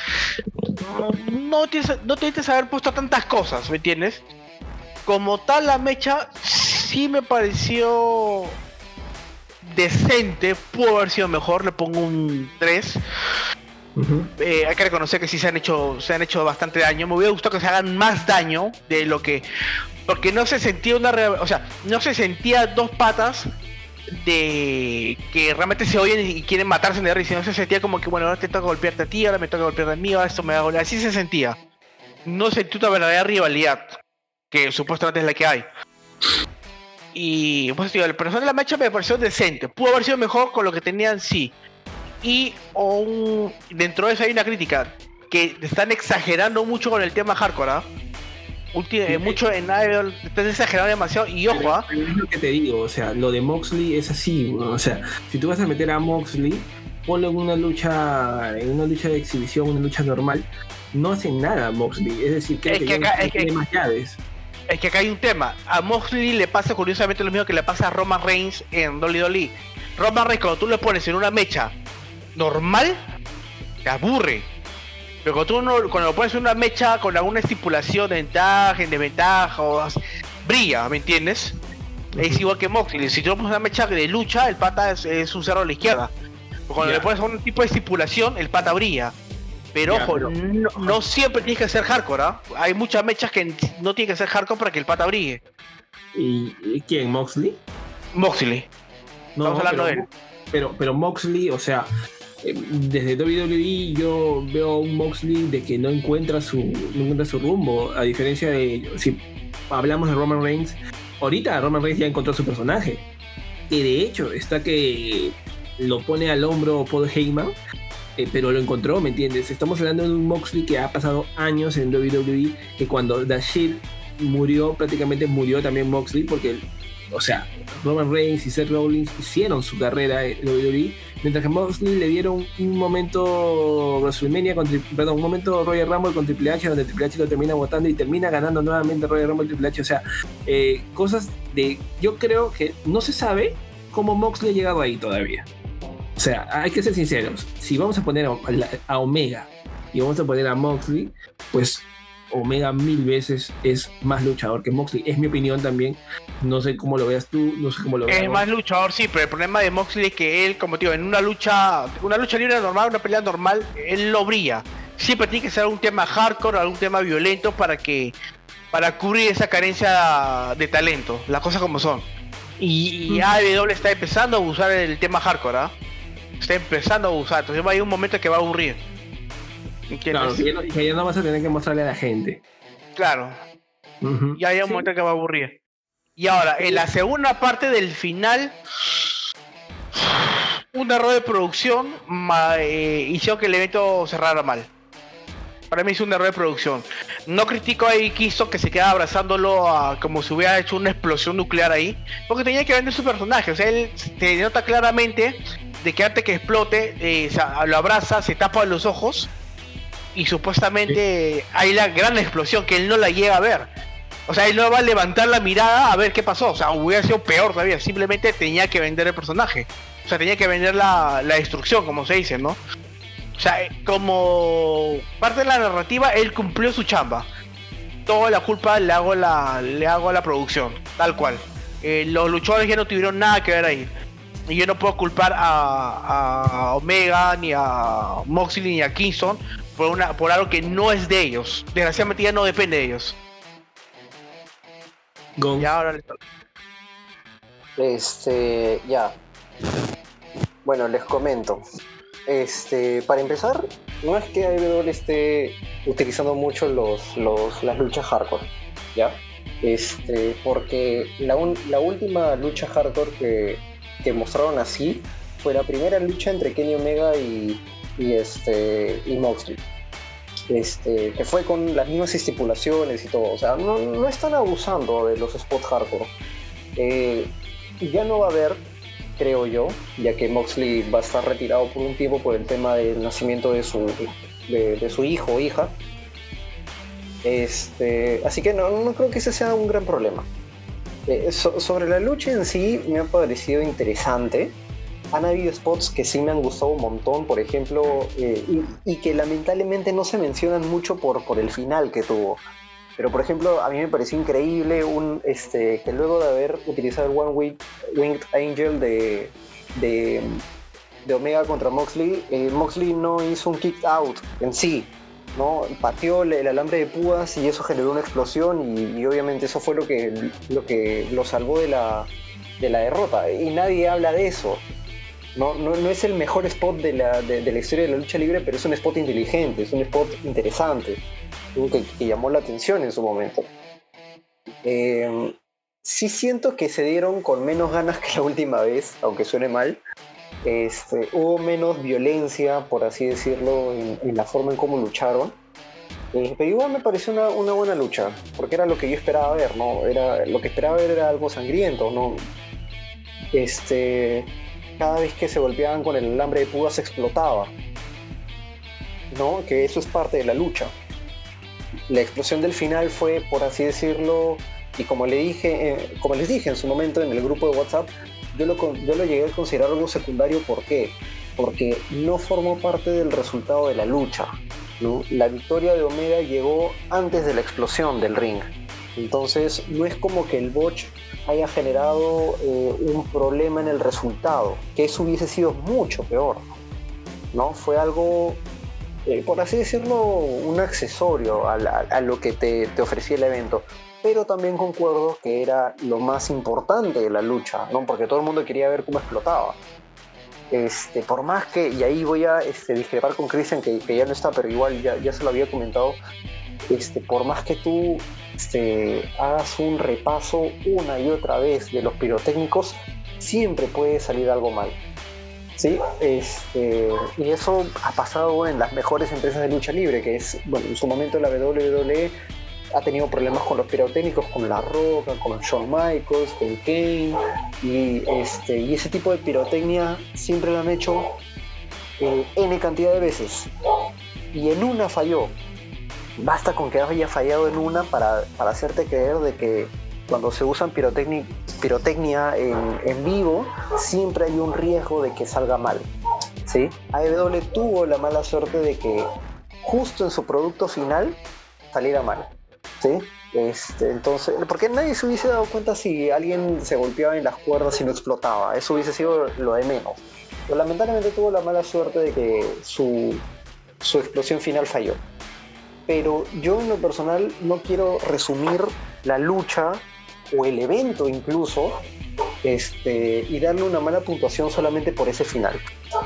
no tienes, no tienes haber puesto tantas cosas, ¿me entiendes? Como tal, la mecha sí me pareció decente, pudo haber sido mejor, le pongo un 3. Ujú. Eh, hay que reconocer que sí se han hecho se han hecho bastante daño. Me hubiera gustado que se hagan más daño de lo que porque no se sentía una o sea, no se sentía dos patas de que realmente se oyen y quieren matarse en la risa, no se sentía como que bueno, ahora te toca golpearte a ti, ahora me toca golpearte a mí, ahora esto me va a. Así se sentía. No sentí una verdadera rivalidad que supuestamente es la que hay. Y pues el personaje de la mecha me pareció decente. Pudo haber sido mejor con lo que tenían sí. Y dentro de eso hay una crítica que están exagerando mucho con el tema hardcore, ¿ah? Sí. mucho en Idol, están exagerando demasiado. Y ojo, ¿ah? Es lo que te digo, o sea, lo de Moxley es así, ¿no? o sea, si tú vas a meter a Moxley, ponlo en una lucha, en una lucha de exhibición, una lucha normal, no hacen nada a Moxley, es decir, creo Es que, que ya acá- no es que- más llaves. Es que acá hay un tema. A Moxley le pasa curiosamente lo mismo que le pasa a Roman Reigns en WWE. Roman Reigns, cuando tú le pones en una mecha normal, te aburre. Pero cuando tú no- cuando lo pones en una mecha con alguna estipulación de ventaja, en desventaja, o as- brilla, ¿me entiendes? Es igual que Moxley. Si tú pones una mecha de lucha, el pata es, es un cerro a la izquierda. Pero cuando le pones un tipo de estipulación, el pata brilla. Pero ojo, no, no siempre tienes que ser hardcore, ¿ah? Hay muchas mechas que no tienen que ser hardcore para que el pata brille. ¿Y, y quién? ¿Moxley? Moxley. No, Estamos hablando pero, de él. Pero, pero Moxley, o sea, desde WWE yo veo un Moxley de que no encuentra su, no encuentra su rumbo, a diferencia de si hablamos de Roman Reigns, ahorita Roman Reigns ya encontró su personaje, que de hecho está que lo pone al hombro Paul Heyman, eh, pero lo encontró, ¿me entiendes? Estamos hablando de un Moxley que ha pasado años en WWE, que cuando The murió, prácticamente murió también Moxley, porque, o sea, Roman Reigns y Seth Rollins hicieron su carrera en WWE, mientras que Moxley le dieron un momento WrestleMania, con, perdón, un momento Royal Rumble con Triple H, donde Triple H lo termina votando y termina ganando nuevamente Royal Rumble Triple H, o sea, eh, cosas de, yo creo que no se sabe cómo Moxley ha llegado ahí todavía. O sea, hay que ser sinceros, si vamos a poner a Omega y vamos a poner a Moxley, pues Omega mil veces es más luchador que Moxley. Es mi opinión también. No sé cómo lo veas tú, no sé cómo lo veas. Es vos. más luchador, sí, pero el problema de Moxley es que él, como te digo, en una lucha, una lucha libre normal, una pelea normal, él lo brilla. Siempre tiene que ser algún tema hardcore, algún tema violento para que, para cubrir esa carencia de talento, las cosas como son. Y, y AEW está empezando a usar el tema hardcore, ¿ah? Está empezando a usar, entonces va a ir un momento que va a aburrir. Claro, que ya, no, que ya no vas a tener que mostrarle a la gente. Claro, Ujú. ya hay un Sí. momento que va a aburrir. Y ahora, en la segunda parte del final, un error de producción ma- eh, hizo que el evento cerrara mal. Para mí es un error de producción. No critico a Kisto que se queda abrazándolo a- como si hubiera hecho una explosión nuclear ahí, porque tenía que vender su personaje. O sea, él se nota claramente de que antes que explote, eh, o sea, lo abraza, se tapa los ojos y supuestamente hay la gran explosión que él no la llega a ver. O sea, él no va a levantar la mirada a ver qué pasó. O sea, hubiera sido peor todavía. Simplemente tenía que vender el personaje. O sea, tenía que vender la, la destrucción, como se dice, ¿no? O sea, como parte de la narrativa, él cumplió su chamba. Toda la culpa le hago, la, le hago a la producción, tal cual. Eh, los luchadores ya no tuvieron nada que ver ahí. Y yo no puedo culpar a Omega, ni a Moxley, ni a Kingston por, una, por algo que no es de ellos. Desgraciadamente ya no depende de ellos. Gon. Y ahora Este, ya. Bueno, les comento. Este, para empezar, no es que AEW esté utilizando mucho los, los, las luchas hardcore, ¿ya? Este, porque la, un- la última lucha hardcore que, que mostraron así fue la primera lucha entre Kenny Omega y, y, este, y Moxley. Este, que fue con las mismas estipulaciones y todo. O sea, no, no están abusando de los spots hardcore. Eh, ya no va a haber, creo yo, ya que Moxley va a estar retirado por un tiempo por el tema del nacimiento de su, de, su hijo o hija. Este, así que no, no creo que ese sea un gran problema. Eh, so- sobre la lucha en sí me ha parecido interesante. Han habido spots que sí me han gustado un montón, por ejemplo, eh, y, que lamentablemente no se mencionan mucho por, por el final que tuvo. Pero por ejemplo, a mí me pareció increíble un, este, que luego de haber utilizado el One Wing- Winged Angel de, de, de Omega contra Moxley, eh, Moxley no hizo un kick out en sí, ¿no? Pateó el, el alambre de púas y eso generó una explosión y, y obviamente eso fue lo que lo, que lo salvó de la, de la derrota. Y nadie habla de eso. No, no, es el mejor spot de la, de, la historia de la lucha libre, pero es un spot inteligente, es un spot interesante, que, que llamó la atención en su momento. Eh, sí siento que se dieron con menos ganas que la última vez, aunque suene mal. Este, hubo menos violencia, por así decirlo, en, en la forma en cómo lucharon. Eh, pero igual me pareció una, una buena lucha, porque era lo que yo esperaba ver, ¿no? Era, lo que esperaba ver era algo sangriento, ¿no? Este, cada vez que se golpeaban con el alambre de púas explotaba, ¿no? Que eso es parte de la lucha. La explosión del final fue, por así decirlo, y como, le dije, eh, como les dije en su momento en el grupo de WhatsApp, yo lo, yo lo llegué a considerar algo secundario. ¿Por qué? Porque no formó parte del resultado de la lucha. La victoria de Omega llegó antes de la explosión del ring. Entonces, no es como que el botch haya generado eh, un problema en el resultado, que eso hubiese sido mucho peor. ¿no? Fue algo, eh, por así decirlo, un accesorio a, lo que te, te ofrecía el evento pero también concuerdo que era lo más importante de la lucha, ¿no? Porque todo el mundo quería ver cómo explotaba. Este, por más que, y ahí voy a este, discrepar con Christian, que, que ya no está, pero igual ya, ya se lo había comentado, este, por más que tú este, hagas un repaso una y otra vez de los pirotécnicos, siempre puede salir algo mal. ¿Sí? Este, y eso ha pasado en las mejores empresas de lucha libre, que es, bueno, en su momento la WWE ha tenido problemas con los pirotécnicos, con La Roca, con Shawn Michaels, con Kane, y, este, y ese tipo de pirotecnia siempre lo han hecho eh, N cantidad de veces. Y en una falló. Basta con que haya fallado en una para, para hacerte creer de que cuando se usan pirotecni- pirotecnia en, en vivo, siempre hay un riesgo de que salga mal. ¿sí? AEW tuvo la mala suerte de que justo en su producto final saliera mal. ¿sí? Este, entonces, porque nadie se hubiese dado cuenta si alguien se golpeaba en las cuerdas y no explotaba. Eso hubiese sido lo de menos. Pero lamentablemente tuvo la mala suerte de que su, su explosión final falló. Pero yo en lo personal no quiero resumir la lucha o el evento incluso este, y darle una mala puntuación solamente por ese final,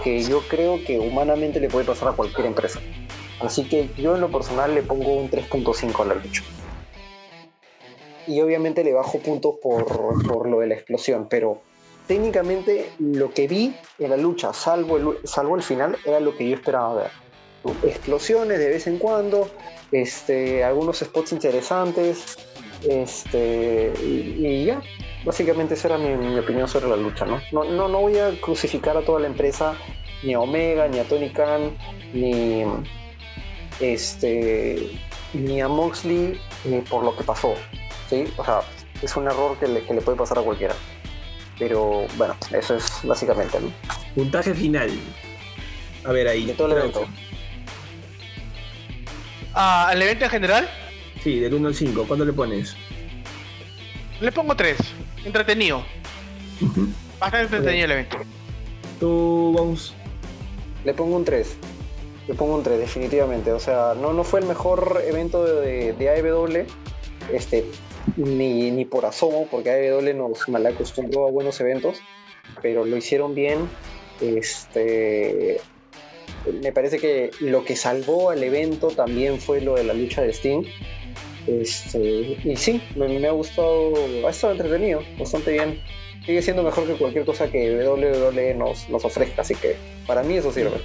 que yo creo que humanamente le puede pasar a cualquier empresa. Así que yo en lo personal le pongo un 3.5 a la lucha. Y obviamente le bajo puntos por, por lo de la explosión, pero técnicamente lo que vi en la lucha, salvo el, salvo el final, era lo que yo esperaba ver. Explosiones de vez en cuando, este, algunos spots interesantes, este, y, y ya. Básicamente esa era mi, mi opinión sobre la lucha, ¿no? ¿no? No, no voy a crucificar a toda la empresa, ni a Omega, ni a Tony Khan, ni, este, ni a Moxley, ni por lo que pasó. ¿sí? O sea, es un error que le, que le puede pasar a cualquiera. Pero bueno, eso es básicamente, ¿no? Puntaje final. A ver ahí. De todo el evento. ¿Al evento en general? Sí, del 1 al 5. ¿Cuánto le pones? Le pongo 3. Entretenido. Bastante entretenido el evento. ¿Tú, Bones? Le pongo un 3. Le pongo un 3, definitivamente. O sea, no, no fue el mejor evento de, de AEW. Este, ni, ni por asomo, porque AEW nos mal acostumbró a buenos eventos, pero lo hicieron bien. Este, me parece que lo que salvó al evento también fue lo de la lucha de Sting. Este, y sí, me, me ha gustado, ha estado entretenido, bastante bien. Sigue siendo mejor que cualquier cosa que WWE nos, nos ofrezca, así que para mí eso sirve.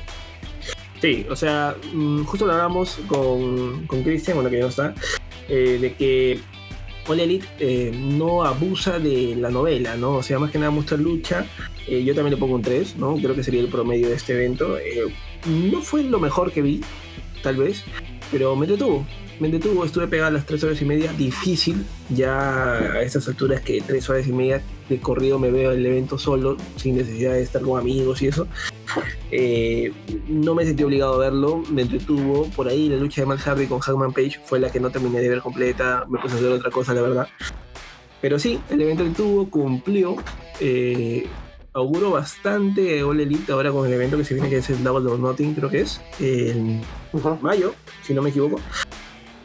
Sí, o sea, mm, justo lo hablamos con, con Christian, bueno, que ya no está, eh, de que All Elite eh, no abusa de la novela, ¿no? O sea, más que nada muestra lucha. Eh, yo también le pongo un 3, ¿no? Creo que sería el promedio de este evento. No fue lo mejor que vi, tal vez, pero me detuvo. Me detuvo, estuve pegado a las 3 horas y media. Difícil, ya a estas alturas que 3 horas y media de corrido me veo el evento solo, sin necesidad de estar con amigos y eso. Eh, no me sentí obligado a verlo, me entretuvo. Por ahí la lucha de Matt Hardy con Hangman Page fue la que no terminé de ver completa. Me puse a hacer otra cosa, la verdad. Pero sí, el evento que tuvo cumplió. Eh, auguro bastante All Elite ahora con el evento que se viene, que es el Double or Nothing, creo que es, en mayo, si no me equivoco.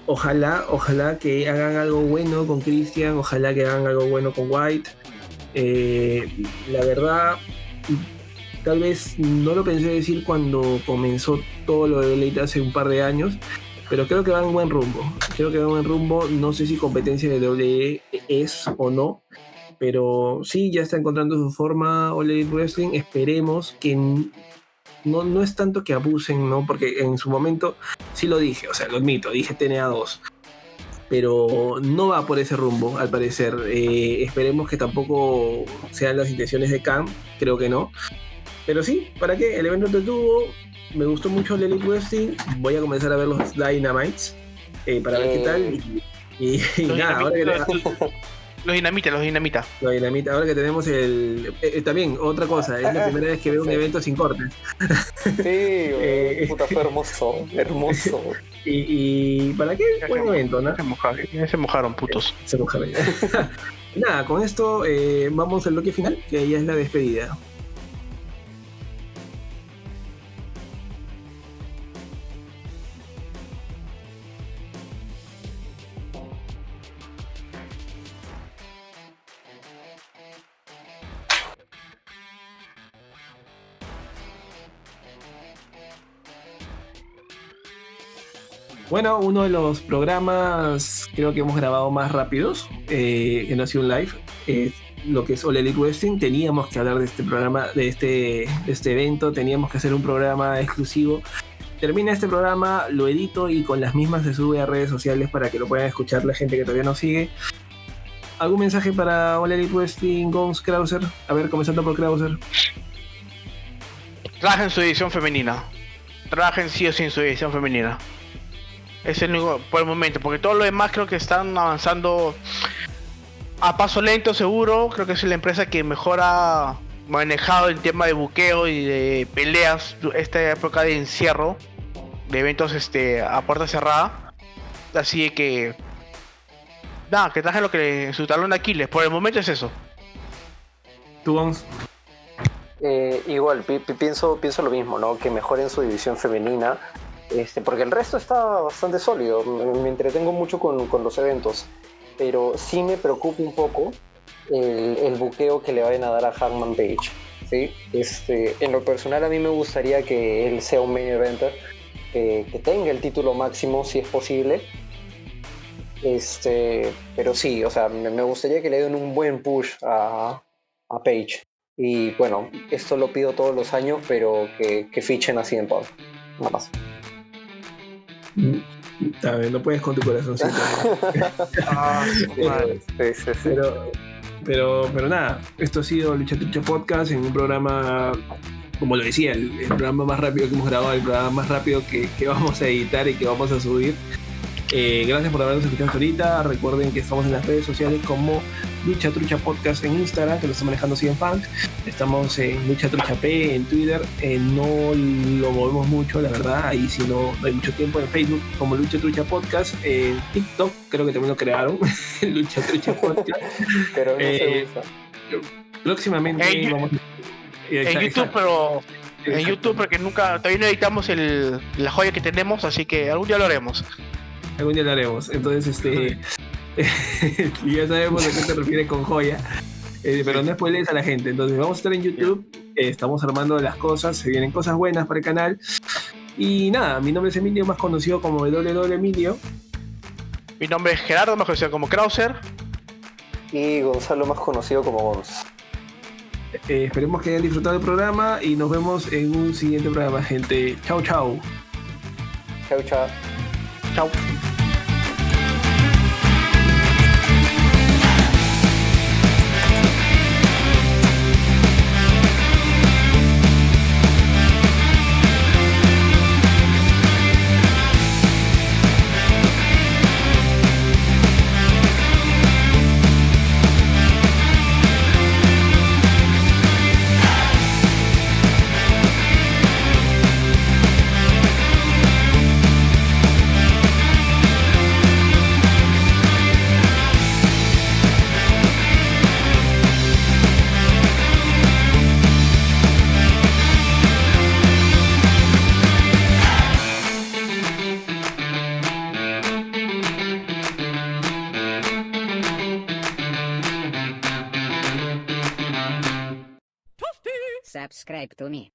Ojalá, ojalá que hagan algo bueno con Christian, ojalá que hagan algo bueno con White. Eh, la verdad, tal vez no lo pensé decir cuando comenzó todo lo de Elite hace un par de años, pero creo que va en buen rumbo. Creo que va en buen rumbo. No sé si competencia de WWE es o no, pero sí, ya está encontrando su forma All Elite Wrestling. Esperemos que no, no es tanto que abusen, ¿no? Porque en su momento sí lo dije, o sea, lo admito, dije TNA 2. Pero no va por ese rumbo, al parecer. Eh, esperemos que tampoco sean las intenciones de Khan, creo que no. Pero sí, ¿para qué? El evento te tuvo, me gustó mucho el Elite Wrestling. Voy a comenzar a ver los Dynamites eh, para ver qué tal. Y, y- y Los, nada, ahora que, los dinamita, los dinamita. lo dinamita, ahora que tenemos el. eh, eh, también, otra cosa, es la primera vez que veo un Sí. evento sin cortes. Sí, Eh, puta, fue hermoso, hermoso. Y, y ¿para qué? Ya Buen se- evento, ¿no? Se mojaron, se mojaron, putos. Se mojaron ya. Nada, con esto eh, vamos al bloque final, que ya es la despedida. Bueno, uno de los programas creo que hemos grabado más rápidos, eh, que no ha sido un live, es lo que es All Elite. Teníamos que hablar de este programa, de este, este evento, teníamos que hacer un programa exclusivo. Termina este programa, lo edito y con las mismas se sube a redes sociales para que lo puedan escuchar la gente que todavía nos sigue. ¿Algún mensaje para All Elite Wrestling, Gons, Krauser? A ver, comenzando por Krauser. Trabajen su edición femenina. Trabajen sí o sí en su edición femenina. Es el único por el momento, porque todo lo demás creo que están avanzando a paso lento, seguro. Creo que es la empresa que mejor ha manejado el tema de buqueo y de peleas esta época de encierro, de eventos este a puerta cerrada. Así que nada, que traje lo que su talón de Aquiles. Por el momento es eso. ¿Tú, Gons? Eh, igual, pi- pi- pienso, pienso lo mismo, ¿no? Que mejoren su división femenina, este, porque el resto está bastante sólido. Me, entretengo mucho con, con los eventos, pero sí me preocupa un poco el, el buqueo que le vayan a dar a Hangman Page. ¿sí? Este, en lo personal, a mí me gustaría que él sea un main eventer, que, que tenga el título máximo si es posible. Este, pero sí, o sea, me, gustaría que le den un buen push a, a Page. Y bueno, esto lo pido todos los años, pero que, que fichen así en Punk. Nada más. Ver, no puedes con tu corazoncito. Sí, sí, sí. Pero, pero, pero nada, esto ha sido Lucha Trucha Podcast en un programa, como lo decía, el, el programa más rápido que hemos grabado, el programa más rápido que, que vamos a editar y que vamos a subir. Eh, gracias por habernos escuchado hasta ahorita. Recuerden que estamos en las redes sociales como Lucha Trucha Podcast en Instagram, que lo está manejando en Funk. Estamos en Lucha Trucha P en Twitter. Eh, no lo movemos mucho, la verdad. Ahí si no, hay mucho tiempo en Facebook como Lucha Trucha Podcast. En TikTok creo que también lo crearon. Lucha Trucha Podcast. Pero no se Eh, Próximamente En- vamos En YouTube, pero en YouTube porque nunca todavía no editamos el, la joya que tenemos, así que algún día lo haremos. Algún día lo haremos. Entonces, este. ya sabemos a qué te refieres con joya. Eh, pero no spoilees a la gente. Entonces, vamos a estar en YouTube. eh, estamos armando las cosas. Se vienen cosas buenas para el canal. Y nada, mi nombre es Emilio, más conocido como WW Emilio. Mi nombre es Gerardo, más conocido como Krauser. Y Gonzalo, más conocido como Gons. Eh, esperemos que hayan disfrutado del programa y nos vemos en un siguiente programa, gente. Chau, chau. Chau, chau. Chao. Subscribe to me.